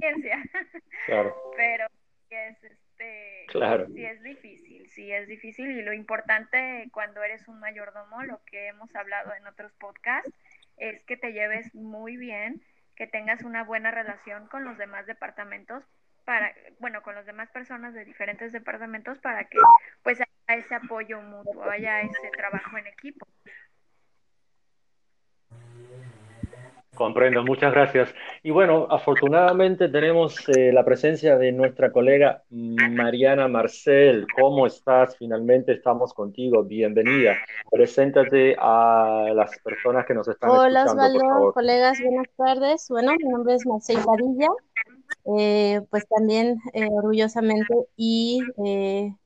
claro. pero es este claro. sí es difícil, sí es difícil y lo importante cuando eres un mayordomo, lo que hemos hablado en otros podcasts, es que te lleves muy bien, que tengas una buena relación con los demás departamentos para, bueno, con las demás personas de diferentes departamentos para que pues haya ese apoyo mutuo, haya ese trabajo en equipo. Comprendo, muchas gracias. Y bueno, afortunadamente tenemos eh, la presencia de nuestra colega Mariana Marcel. ¿Cómo estás? Finalmente estamos contigo. Bienvenida. Preséntate a las personas que nos están Hola, escuchando, por Osvaldo, favor. colegas, buenas tardes. Bueno, mi nombre es Marcel Padilla, eh, pues también eh, orgullosamente y eh,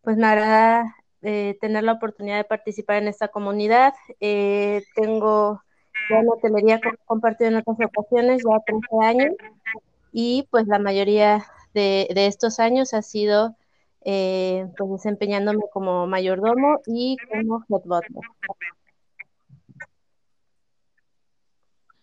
pues me agrada tener la oportunidad de participar en esta comunidad. Tengo ya en hotelería co- compartido en otras ocasiones, ya 13 años, y pues la mayoría de, de estos años ha sido eh, pues desempeñándome como mayordomo y como head butler.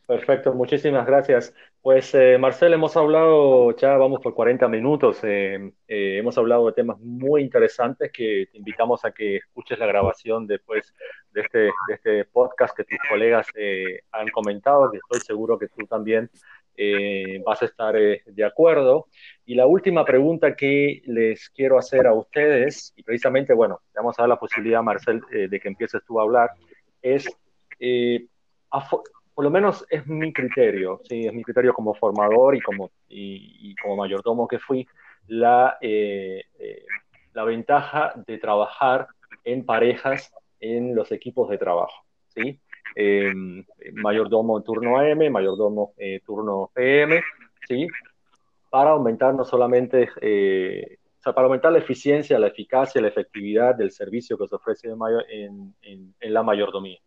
Perfecto, muchísimas gracias. Pues eh, Marcel, hemos hablado, ya vamos por 40 minutos, eh, eh, hemos hablado de temas muy interesantes que te invitamos a que escuches la grabación después de este, de este podcast que tus colegas eh, han comentado, que estoy seguro que tú también vas a estar de acuerdo. Y la última pregunta que les quiero hacer a ustedes, y precisamente, bueno, vamos a dar la posibilidad, Marcel, de que empieces tú a hablar, es... por lo menos es mi criterio, sí, es mi criterio como formador y como, y, y como mayordomo que fui, la, eh, eh, la ventaja de trabajar en parejas en los equipos de trabajo, ¿sí? Eh, mayordomo en turno AM, mayordomo eh, turno PM, ¿sí? Para aumentar no solamente, eh, o sea, para aumentar la eficiencia, la eficacia, la efectividad del servicio que se ofrece en, en, en, en la mayordomía.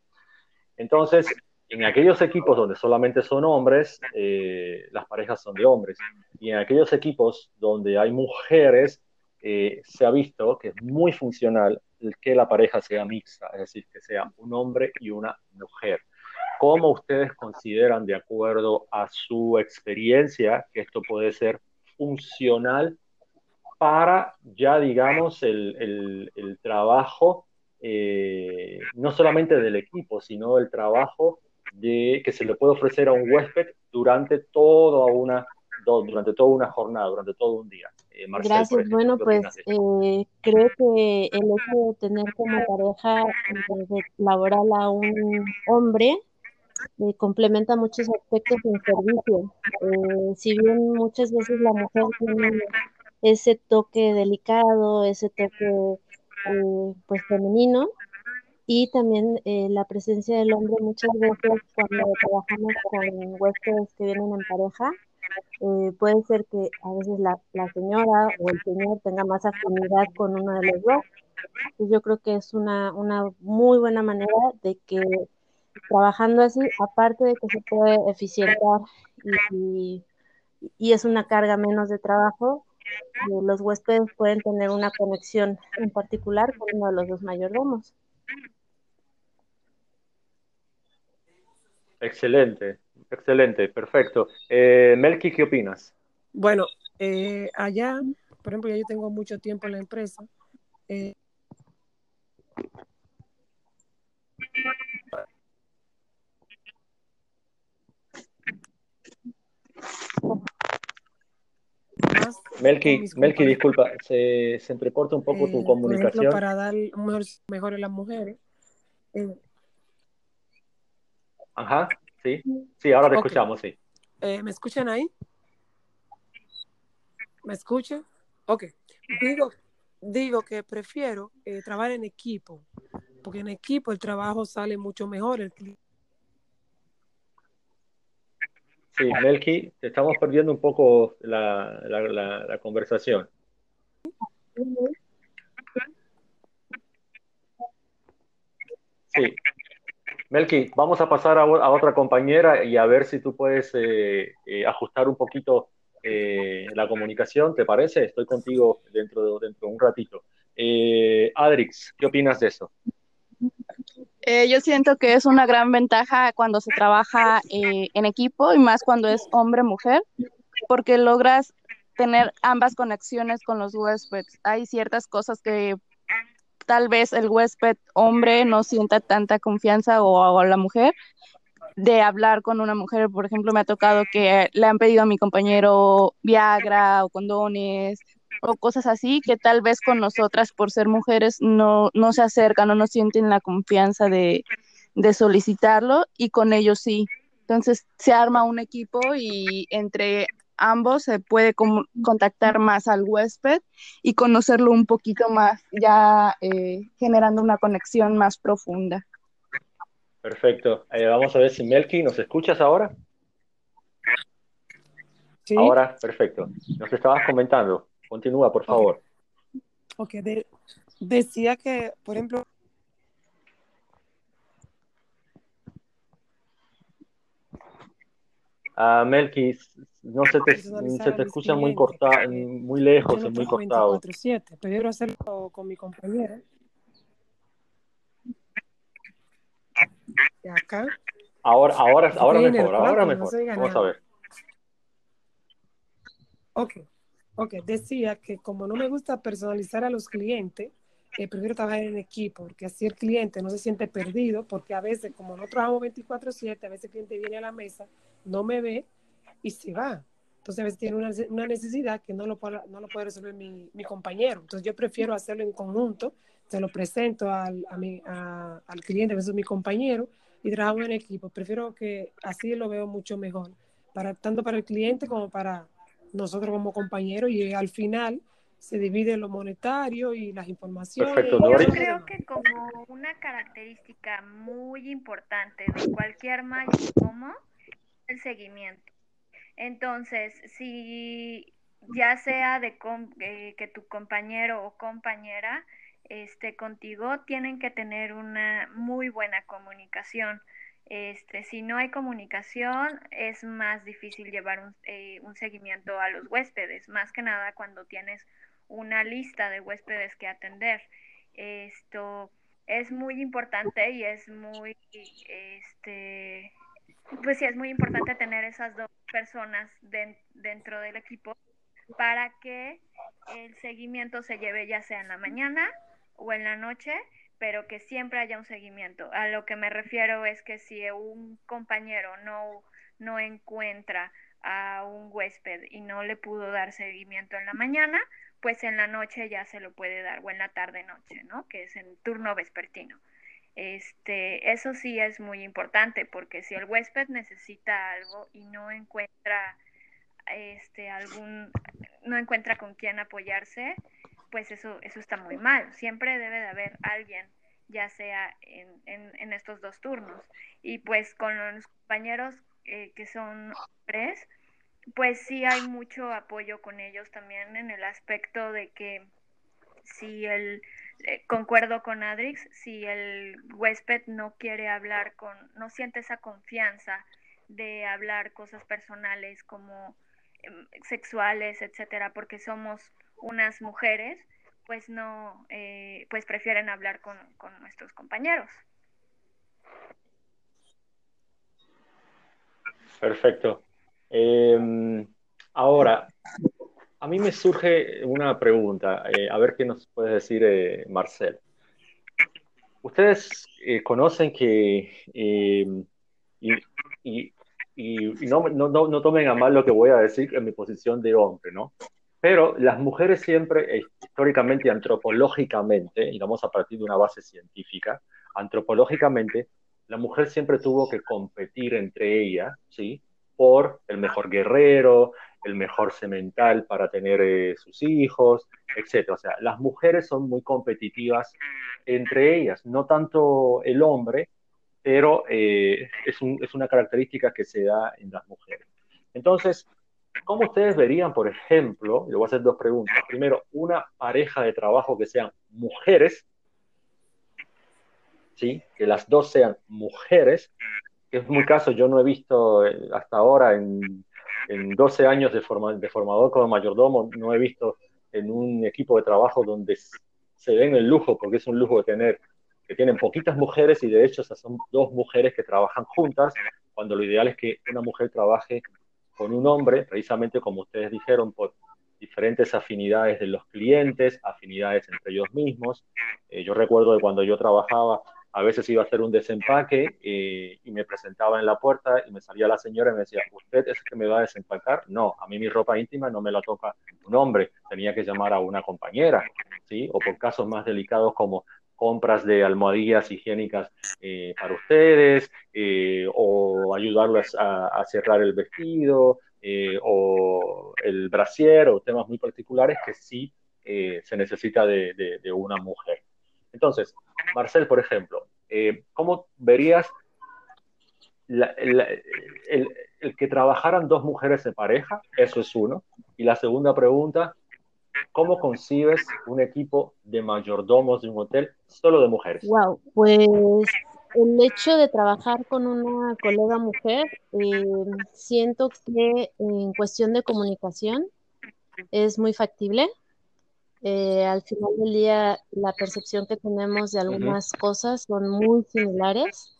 Entonces, en aquellos equipos donde solamente son hombres, eh, las parejas son de hombres. Y en aquellos equipos donde hay mujeres, eh, se ha visto que es muy funcional que la pareja sea mixta, es decir, que sea un hombre y una mujer. ¿Cómo ustedes consideran, de acuerdo a su experiencia, que esto puede ser funcional para ya, digamos, el, trabajo, eh, no solamente del equipo, sino el trabajo de, que se le puede ofrecer a un huésped durante toda una, durante toda una jornada, durante todo un día. Eh, Marcel, Gracias. Ejemplo, bueno, pues eh, creo que el hecho de tener como pareja laboral a un hombre eh, complementa muchos aspectos en servicio. Eh, si bien muchas veces la mujer tiene ese toque delicado, ese toque eh, pues femenino, y también eh, la presencia del hombre muchas veces cuando trabajamos con huéspedes que vienen en pareja, eh, puede ser que a veces la, señora o el señor tenga más afinidad con uno de los dos. Yo creo que es una, una muy buena manera de que trabajando así, aparte de que se puede eficientar y, y, y es una carga menos de trabajo, eh, los huéspedes pueden tener una conexión en particular con uno de los dos mayordomos. Excelente, excelente, perfecto. Eh, Melky, ¿qué opinas? Bueno, eh, allá, por ejemplo, yo tengo mucho tiempo en la empresa. Eh, Melky, Melky, disculpa, se, se entrecorta un poco tu eh, comunicación. Por ejemplo, para dar mejor, mejor a las mujeres. Eh, Ajá, sí. Sí, ahora te okay. escuchamos, sí. Eh, ¿Me escuchan ahí? ¿Me escuchan? Ok. Digo, digo que prefiero trabajar en equipo, porque en equipo el trabajo sale mucho mejor. El Sí, Melky, te estamos perdiendo un poco la, la, la, la conversación. Sí. Melky, vamos a pasar a, a, otra compañera y a ver si tú puedes eh, eh, ajustar un poquito eh, la comunicación, ¿te parece? Estoy contigo dentro de, dentro de un ratito. Adrix, ¿qué opinas de eso? Eh, yo siento que es una gran ventaja cuando se trabaja eh, en equipo y más cuando es hombre-mujer, porque logras tener ambas conexiones con los huéspedes. Hay ciertas cosas que tal vez el huésped hombre no sienta tanta confianza o, o la mujer de hablar con una mujer. Por ejemplo, me ha tocado que le han pedido a mi compañero Viagra o condones o cosas así que tal vez con nosotras por ser mujeres no, no se acercan o no sienten la confianza de, de solicitarlo y con ellos sí. Entonces se arma un equipo y entre ambos se puede contactar más al huésped y conocerlo un poquito más, ya eh, generando una conexión más profunda. Perfecto. Eh, vamos a ver si Melky, ¿nos escuchas ahora? Sí. Ahora, perfecto. Nos estabas comentando. Continúa, por favor. Ok, decía que, por ejemplo, Uh, Melky, no se te, se te escucha muy cortado, muy lejos, muy cortado. 24/7, prefiero hacerlo con mi compañera. Y acá. Ahora, ahora, ahora mejor, ahora mejor. Vamos a ver. Ok, ok. Decía que como no me gusta personalizar a los clientes, eh, prefiero trabajar en equipo, porque así el cliente no se siente perdido, porque a veces, como no trabajamos 24/7, a veces el cliente viene a la mesa, no me ve y se va. Entonces a veces tiene una, una necesidad que no lo, puede, no lo puede resolver mi, mi, compañero. Entonces yo prefiero hacerlo en conjunto, se lo presento al, a mi, a, al cliente, mi compañero, y trabajo en equipo. Prefiero que así lo veo mucho mejor, para, tanto para el cliente como para nosotros como compañeros, y al final se divide lo monetario y las informaciones. Perfecto, Yo creo que como una característica muy importante de cualquier mayordomo el seguimiento. Entonces, si ya sea de eh, que tu compañero o compañera esté contigo, tienen que tener una muy buena comunicación. Este, si no hay comunicación, es más difícil llevar un, eh, un seguimiento a los huéspedes, más que nada cuando tienes una lista de huéspedes que atender. Esto es muy importante y es muy, este, pues sí, es muy importante tener esas dos personas dentro del equipo para que el seguimiento se lleve ya sea en la mañana o en la noche, pero que siempre haya un seguimiento. A lo que me refiero es que si un compañero no, no encuentra a un huésped y no le pudo dar seguimiento en la mañana, pues en la noche ya se lo puede dar, o en la tarde-noche, ¿no? Que es en turno vespertino. Este, eso sí es muy importante, porque si el huésped necesita algo y no encuentra este algún no encuentra con quién apoyarse, pues eso, eso está muy mal. Siempre debe de haber alguien, ya sea en, en, estos dos turnos. Y pues con los compañeros eh, que son tres, pues sí hay mucho apoyo con ellos también en el aspecto de que si el, eh, concuerdo con Adrix, si el huésped no quiere hablar con, no siente esa confianza de hablar cosas personales como em, sexuales, etcétera, porque somos unas mujeres, pues no, eh, pues prefieren hablar con, con nuestros compañeros. Perfecto. Em, ahora, a mí me surge una pregunta, eh, a ver qué nos puede decir eh, Marcel. Ustedes conocen que, em, y, no, no, no, tomen a mal lo que voy a decir en mi posición de hombre, ¿no? Pero las mujeres siempre, históricamente y antropológicamente, y vamos a partir de una base científica, antropológicamente, la mujer siempre tuvo que competir entre ellas, ¿sí? por el mejor guerrero, el mejor semental para tener eh, sus hijos, etc. O sea, las mujeres son muy competitivas entre ellas, no tanto el hombre, pero eh, es, una característica que se da en las mujeres. Entonces, ¿cómo ustedes verían, por ejemplo, le voy a hacer dos preguntas. Primero, una pareja de trabajo que sean mujeres, ¿sí? que las dos sean mujeres, es muy caso, yo no he visto eh, hasta ahora en, en 12 años de, de formador como mayordomo, no he visto en un equipo de trabajo donde se ven el lujo, porque es un lujo tener, que tienen poquitas mujeres y de hecho son dos mujeres que trabajan juntas, cuando lo ideal es que una mujer trabaje con un hombre, precisamente como ustedes dijeron, por diferentes afinidades de los clientes, afinidades entre ellos mismos. Eh, yo recuerdo de cuando yo trabajaba a veces iba a hacer un desempaque eh, y me presentaba en la puerta y me salía la señora y me decía, ¿usted es el que me va a desempacar? No, a mí mi ropa íntima no me la toca un hombre, tenía que llamar a una compañera, ¿sí? O por casos más delicados como compras de almohadillas higiénicas eh, para ustedes, eh, o ayudarlas a, cerrar el vestido, o el brasier, o temas muy particulares que sí se necesita de, una mujer. Entonces, Marcel, por ejemplo, ¿cómo verías el que trabajaran dos mujeres en pareja? Eso es uno. Y la segunda pregunta, ¿Cómo concibes un equipo de mayordomos de un hotel solo de mujeres? Wow, pues el hecho de trabajar con una colega mujer, eh, siento que en cuestión de comunicación es muy factible. Eh, al final del día, la percepción que tenemos de algunas cosas son muy similares.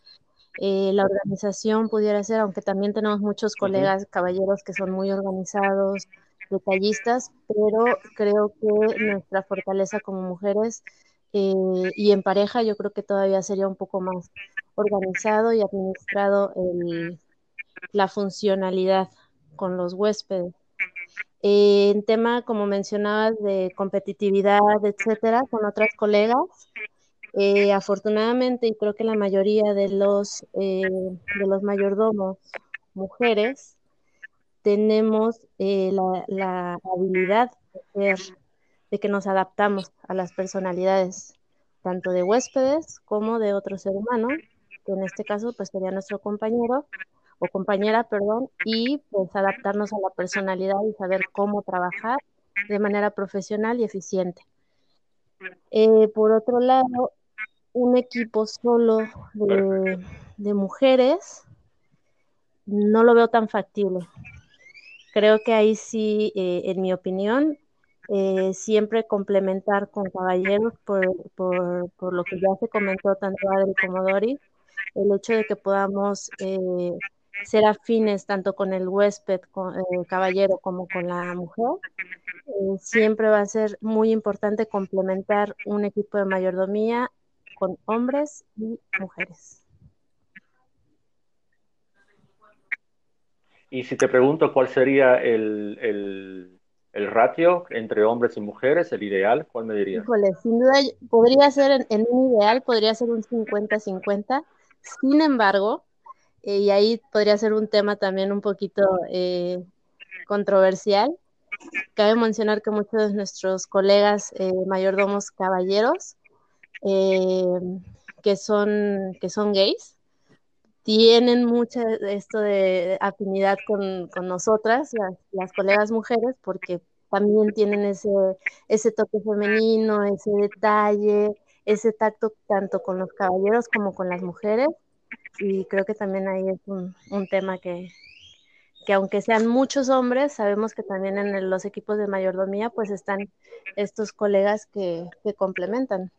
Eh, la organización pudiera ser, aunque también tenemos muchos colegas caballeros que son muy organizados, detallistas, pero creo que nuestra fortaleza como mujeres eh, y en pareja yo creo que todavía sería un poco más organizado y administrado la funcionalidad con los huéspedes. Eh, en tema, como mencionabas, de competitividad, etcétera, con otras colegas, eh, afortunadamente, y creo que la mayoría de los, de los mayordomos mujeres tenemos eh, la, habilidad de, que nos adaptamos a las personalidades, tanto de huéspedes como de otro ser humano, que en este caso pues sería nuestro compañero o compañera, perdón, y pues adaptarnos a la personalidad y saber cómo trabajar de manera profesional y eficiente. Eh, por otro lado, un equipo solo de mujeres no lo veo tan factible. Creo que ahí sí, eh, en mi opinión, eh, siempre complementar con caballeros por, por, lo que ya se comentó tanto Adri como Dori, el hecho de que podamos eh, ser afines tanto con el huésped, con, el caballero, como con la mujer, siempre va a ser muy importante complementar un equipo de mayordomía con hombres y mujeres. Y si te pregunto cuál sería el, ratio entre hombres y mujeres, el ideal, ¿cuál me dirías? Híjole, sin duda podría ser en, un ideal, podría ser un 50-50. Sin embargo, eh, y ahí podría ser un tema también un poquito eh, controversial, cabe mencionar que muchos de nuestros colegas eh, mayordomos caballeros que, son, que son gays, tienen mucha esto de afinidad con, nosotras, las, colegas mujeres, porque también tienen ese, ese toque femenino, ese detalle, ese tacto tanto con los caballeros como con las mujeres. Y creo que también ahí es un, tema que, que aunque sean muchos hombres, sabemos que también en los equipos de mayordomía pues están estos colegas que, que complementan.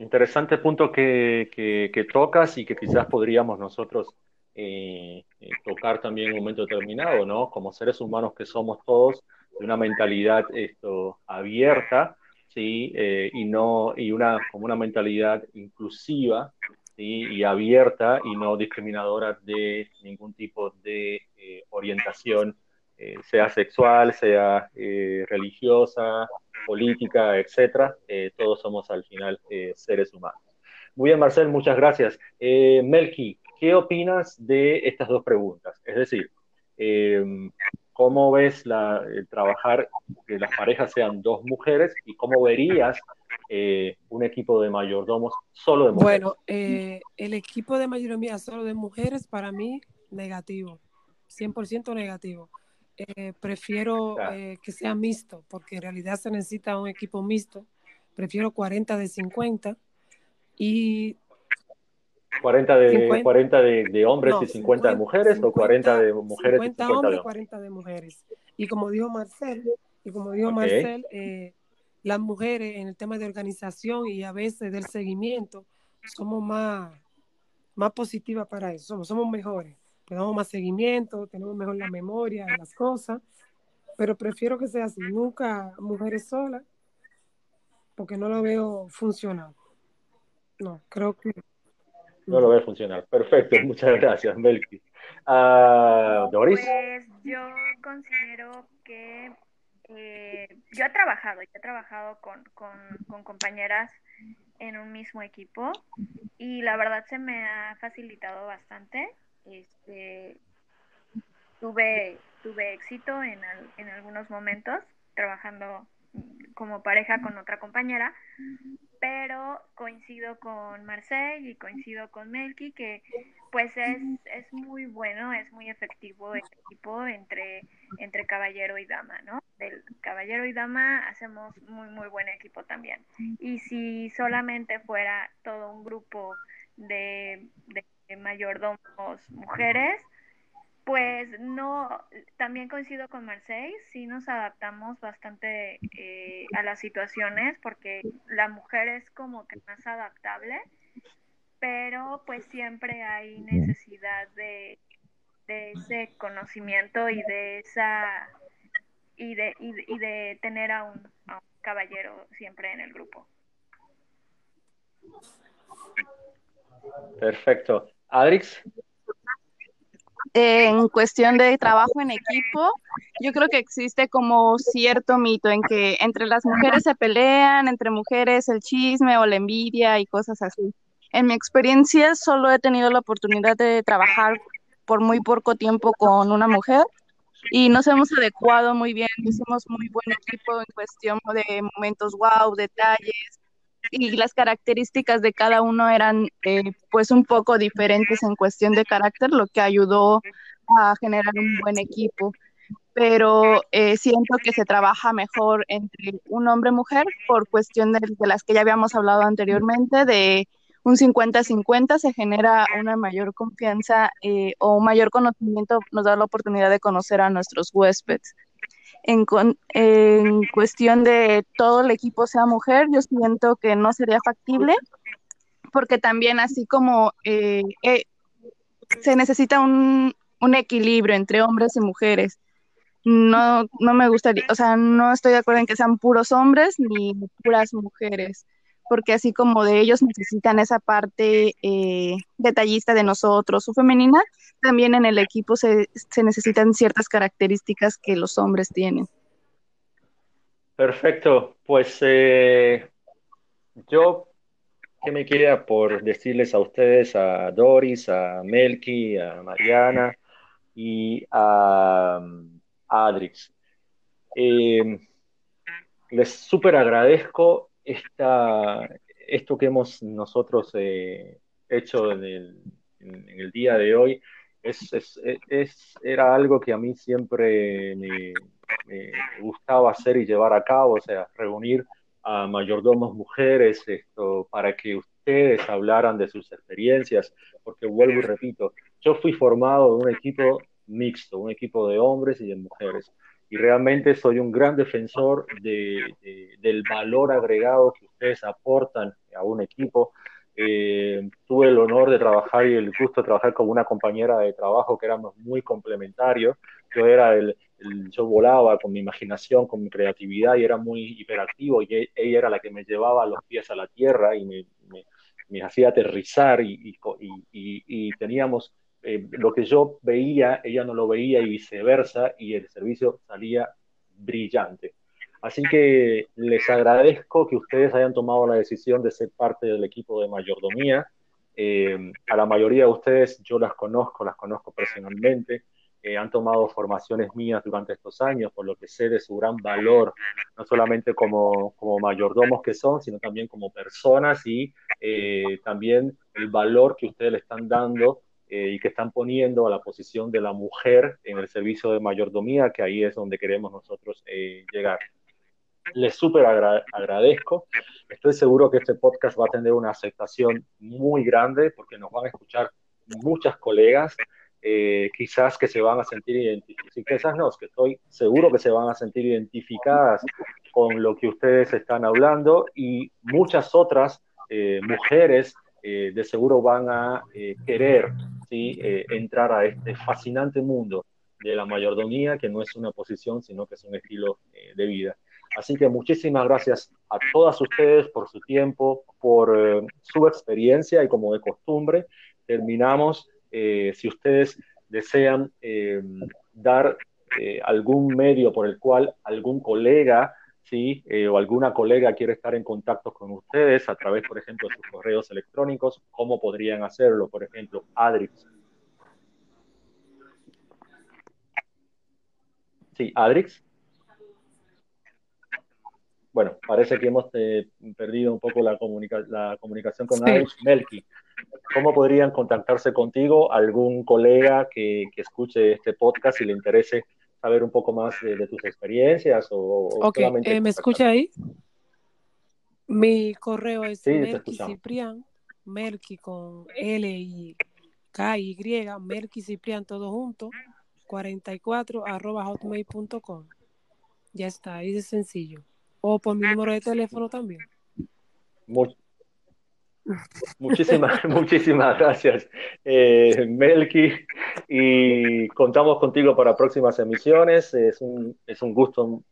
Interesante punto que, tocas y que quizás podríamos nosotros eh, eh, tocar también en un momento determinado, ¿no? Como seres humanos que somos todos, de una mentalidad esto, abierta, ¿sí? Eh, y, no, y una, como una mentalidad inclusiva ¿sí? y abierta y no discriminadora de ningún tipo de orientación, sea sexual, sea religiosa, política, etcétera, eh, todos somos al final eh, seres humanos. Muy bien, Marcel, muchas gracias. Eh, Melky, ¿qué opinas de estas dos preguntas? Es decir, ¿cómo ves la, trabajar que las parejas sean dos mujeres y cómo verías un equipo de mayordomos solo de mujeres? Bueno, el equipo de mayordomía solo de mujeres para mí negativo, 100% negativo. Eh, prefiero eh, que sea mixto, porque en realidad se necesita un equipo mixto. Prefiero 40 de 50 y... 40 de, 40 de, hombres y 50, de mujeres o 40 de mujeres 50 y 50 hombres, y 40 de mujeres. Y como dijo Marcel, y como dijo Marcel, eh, las mujeres en el tema de organización y a veces del seguimiento somos más, más positivas para eso, somos, somos mejores le damos más seguimiento, tenemos mejor la memoria de las cosas, pero prefiero que sea así, nunca mujeres solas, porque no lo veo funcionar. No, creo que... No lo veo funcionar. Perfecto, muchas gracias, Melky. Ah, Doris. Pues yo considero que eh, yo he trabajado, he trabajado con, compañeras en un mismo equipo y la verdad se me ha facilitado bastante. Este, tuve, tuve éxito en, en algunos momentos trabajando como pareja con otra compañera, pero coincido con Marcel y coincido con Melky que pues es, es muy bueno, es muy efectivo el equipo entre, entre caballero y dama, ¿no? Del caballero y dama hacemos muy, muy buen equipo también. Y si solamente fuera todo un grupo de mayordomos mujeres, pues no, también coincido con Marseille, sí nos adaptamos bastante eh, a las situaciones porque la mujer es como que más adaptable, pero pues siempre hay necesidad de, ese conocimiento y de esa y de, y de, tener a un, a un caballero siempre en el grupo. Perfecto. Adrix en cuestión de trabajo en equipo, yo creo que existe como cierto mito en que entre las mujeres se pelean, entre mujeres el chisme o la envidia y cosas así. En mi experiencia solo he tenido la oportunidad de trabajar por muy poco tiempo con una mujer y nos hemos adecuado muy bien, hicimos muy buen equipo en cuestión de momentos wow, detalles, y las características de cada uno eran eh, pues un poco diferentes en cuestión de carácter, lo que ayudó a generar un buen equipo. Pero eh, siento que se trabaja mejor entre un hombre y mujer por cuestión de, las que ya habíamos hablado anteriormente, de un 50-50 se genera una mayor confianza eh, o un mayor conocimiento, nos da la oportunidad de conocer a nuestros huéspedes en, cuestión de todo el equipo sea mujer, yo siento que no sería factible, porque también así como eh, eh, se necesita un, un, equilibrio entre hombres y mujeres. No, no me gustaría, o sea, no estoy de acuerdo en que sean puros hombres ni puras mujeres porque así como de ellos necesitan esa parte eh, detallista de nosotros o femenina, también en el equipo se, necesitan ciertas características que los hombres tienen. Perfecto, pues eh, yo, ¿qué me queda por decirles a ustedes, a Doris, a Melky, a Mariana y a, Adrix? Eh, les súper agradezco esta, esto que hemos nosotros eh, hecho en el, día de hoy es, es, era algo que a mí siempre me, gustaba hacer y llevar a cabo, o sea, reunir a mayordomos mujeres esto, para que ustedes hablaran de sus experiencias, porque vuelvo y repito, yo fui formado en un equipo mixto, un equipo de hombres y de mujeres y realmente soy un gran defensor de, del valor agregado que ustedes aportan a un equipo. Eh, tuve el honor de trabajar y el gusto de trabajar con una compañera de trabajo que éramos muy complementarios. Yo era el, yo volaba con mi imaginación, con mi creatividad y era muy hiperactivo y e, ella era la que me llevaba los pies a la tierra y me, me, hacía aterrizar y, y, y teníamos eh, lo que yo veía, ella no lo veía y viceversa, y el servicio salía brillante. Así que les agradezco que ustedes hayan tomado la decisión de ser parte del equipo de mayordomía. Eh, a la mayoría de ustedes yo las conozco, las conozco personalmente. Eh, han tomado formaciones mías durante estos años, por lo que sé de su gran valor, no solamente como, como mayordomos que son, sino también como personas y también el valor que ustedes le están dando eh, y que están poniendo a la posición de la mujer en el servicio de mayordomía, que ahí es donde queremos nosotros eh, llegar. Les súper agradezco. Estoy seguro que este podcast va a tener una aceptación muy grande porque nos van a escuchar muchas colegas, eh, quizás que se van a sentir identificadas, quizás no, que estoy seguro que se van a sentir identificadas con lo que ustedes están hablando y muchas otras mujeres de seguro van a querer eh, entrar a este fascinante mundo de la mayordomía, que no es una posición, sino que es un estilo eh, de vida. Así que muchísimas gracias a todas ustedes por su tiempo, por eh, su experiencia y como de costumbre, terminamos. si ustedes desean dar algún medio por el cual algún colega ¿sí? Eh, o alguna colega quiere estar en contacto con ustedes a través, por ejemplo, de sus correos electrónicos, ¿cómo podrían hacerlo? Por ejemplo, Adrix. Sí, Adrix. Bueno, parece que hemos eh, perdido un poco la, la comunicación con Adrix. Melky, ¿cómo podrían contactarse contigo algún colega que, que escuche este podcast y le interese saber un poco más de, tus experiencias o, ok, eh, ¿me escucha ahí? Mi correo es sí, Merky Ciprián, Merky con L y K y Merky Ciprián todo junto, 44 arroba hotmail.com. Ya está, ahí es sencillo. O por mi número de teléfono también. Muchísimas, muchísimas gracias, eh, Melky. Y contamos contigo para próximas emisiones. Es un, es un gusto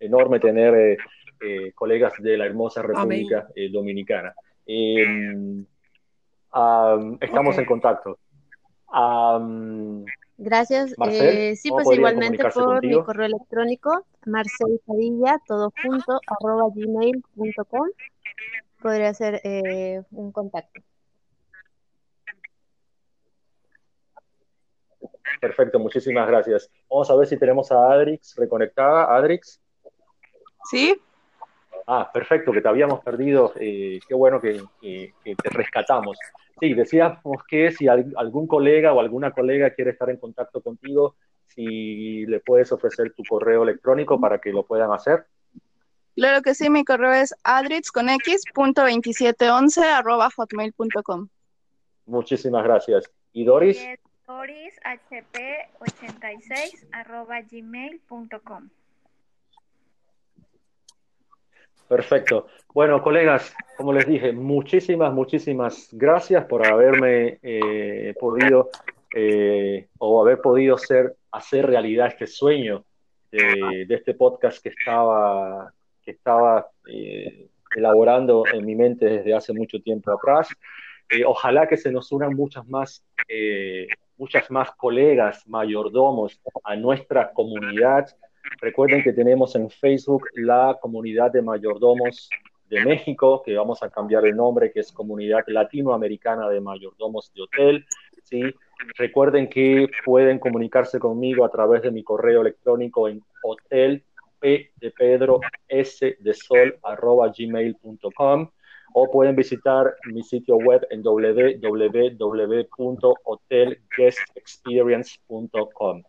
enorme tener eh, eh, colegas de la hermosa República eh, Dominicana. Em, estamos en contacto. Gracias. sí, pues igualmente por mi correo electrónico, marcelpadilla, todo junto, arroba gmail.com podría ser eh, un contacto. Perfecto, muchísimas gracias. Vamos a ver si tenemos a Adrix reconectada. Adrix. Sí. Ah, perfecto, que te habíamos perdido. Eh, qué bueno que, te rescatamos. Sí, decíamos que si algún colega o alguna colega quiere estar en contacto contigo, si le puedes ofrecer tu correo electrónico para que lo puedan hacer. Claro que sí, mi correo es adrix.2711 arroba hotmail.com. Muchísimas gracias. ¿Y Doris? DorisHP86 arroba gmail.com. Perfecto. Bueno, colegas, como les dije, muchísimas, muchísimas gracias por haberme eh, podido eh, o haber podido ser, hacer realidad este sueño de, de, este podcast que estaba que estaba eh, elaborando en mi mente desde hace mucho tiempo atrás. Eh, ojalá que se nos unan muchas más, eh, muchas más colegas, mayordomos a nuestra comunidad. Recuerden que tenemos en Facebook la comunidad de mayordomos de México, que vamos a cambiar el nombre, que es Comunidad Latinoamericana de Mayordomos de Hotel. ¿sí? Recuerden que pueden comunicarse conmigo a través de mi correo electrónico en hotel De Pedro, S de Sol, arroba gmail.com o pueden visitar mi sitio web en www.hotelguestexperience.com.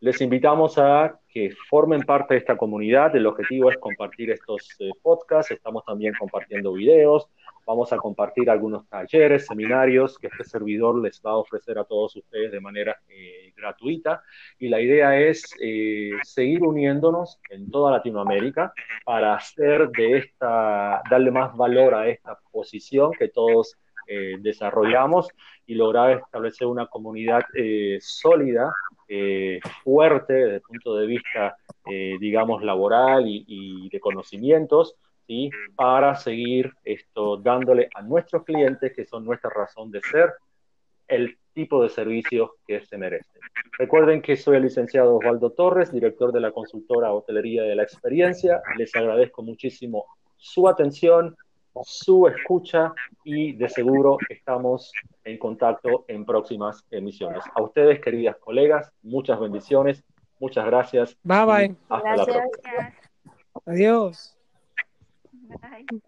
Les invitamos a que formen parte de esta comunidad. El objetivo es compartir estos eh, podcasts. Estamos también compartiendo videos, Vamos a compartir algunos talleres, seminarios que este servidor les va a ofrecer a todos ustedes de manera eh, gratuita. Y la idea es eh, seguir uniéndonos en toda Latinoamérica para hacer de esta, darle más valor a esta posición que todos eh, desarrollamos y lograr establecer una comunidad sólida, fuerte desde el punto de vista, digamos, laboral y de conocimientos para seguir esto, dándole a nuestros clientes, que son nuestra razón de ser, el tipo de servicio que se merecen. Recuerden que soy el licenciado Osvaldo Torres, director de la consultora Hotelería de la Experiencia. Les agradezco muchísimo su atención, su escucha y de seguro estamos en contacto en próximas emisiones. A ustedes, queridas colegas, muchas bendiciones, muchas gracias. Bye bye. Hasta la próxima. Adiós. Bye.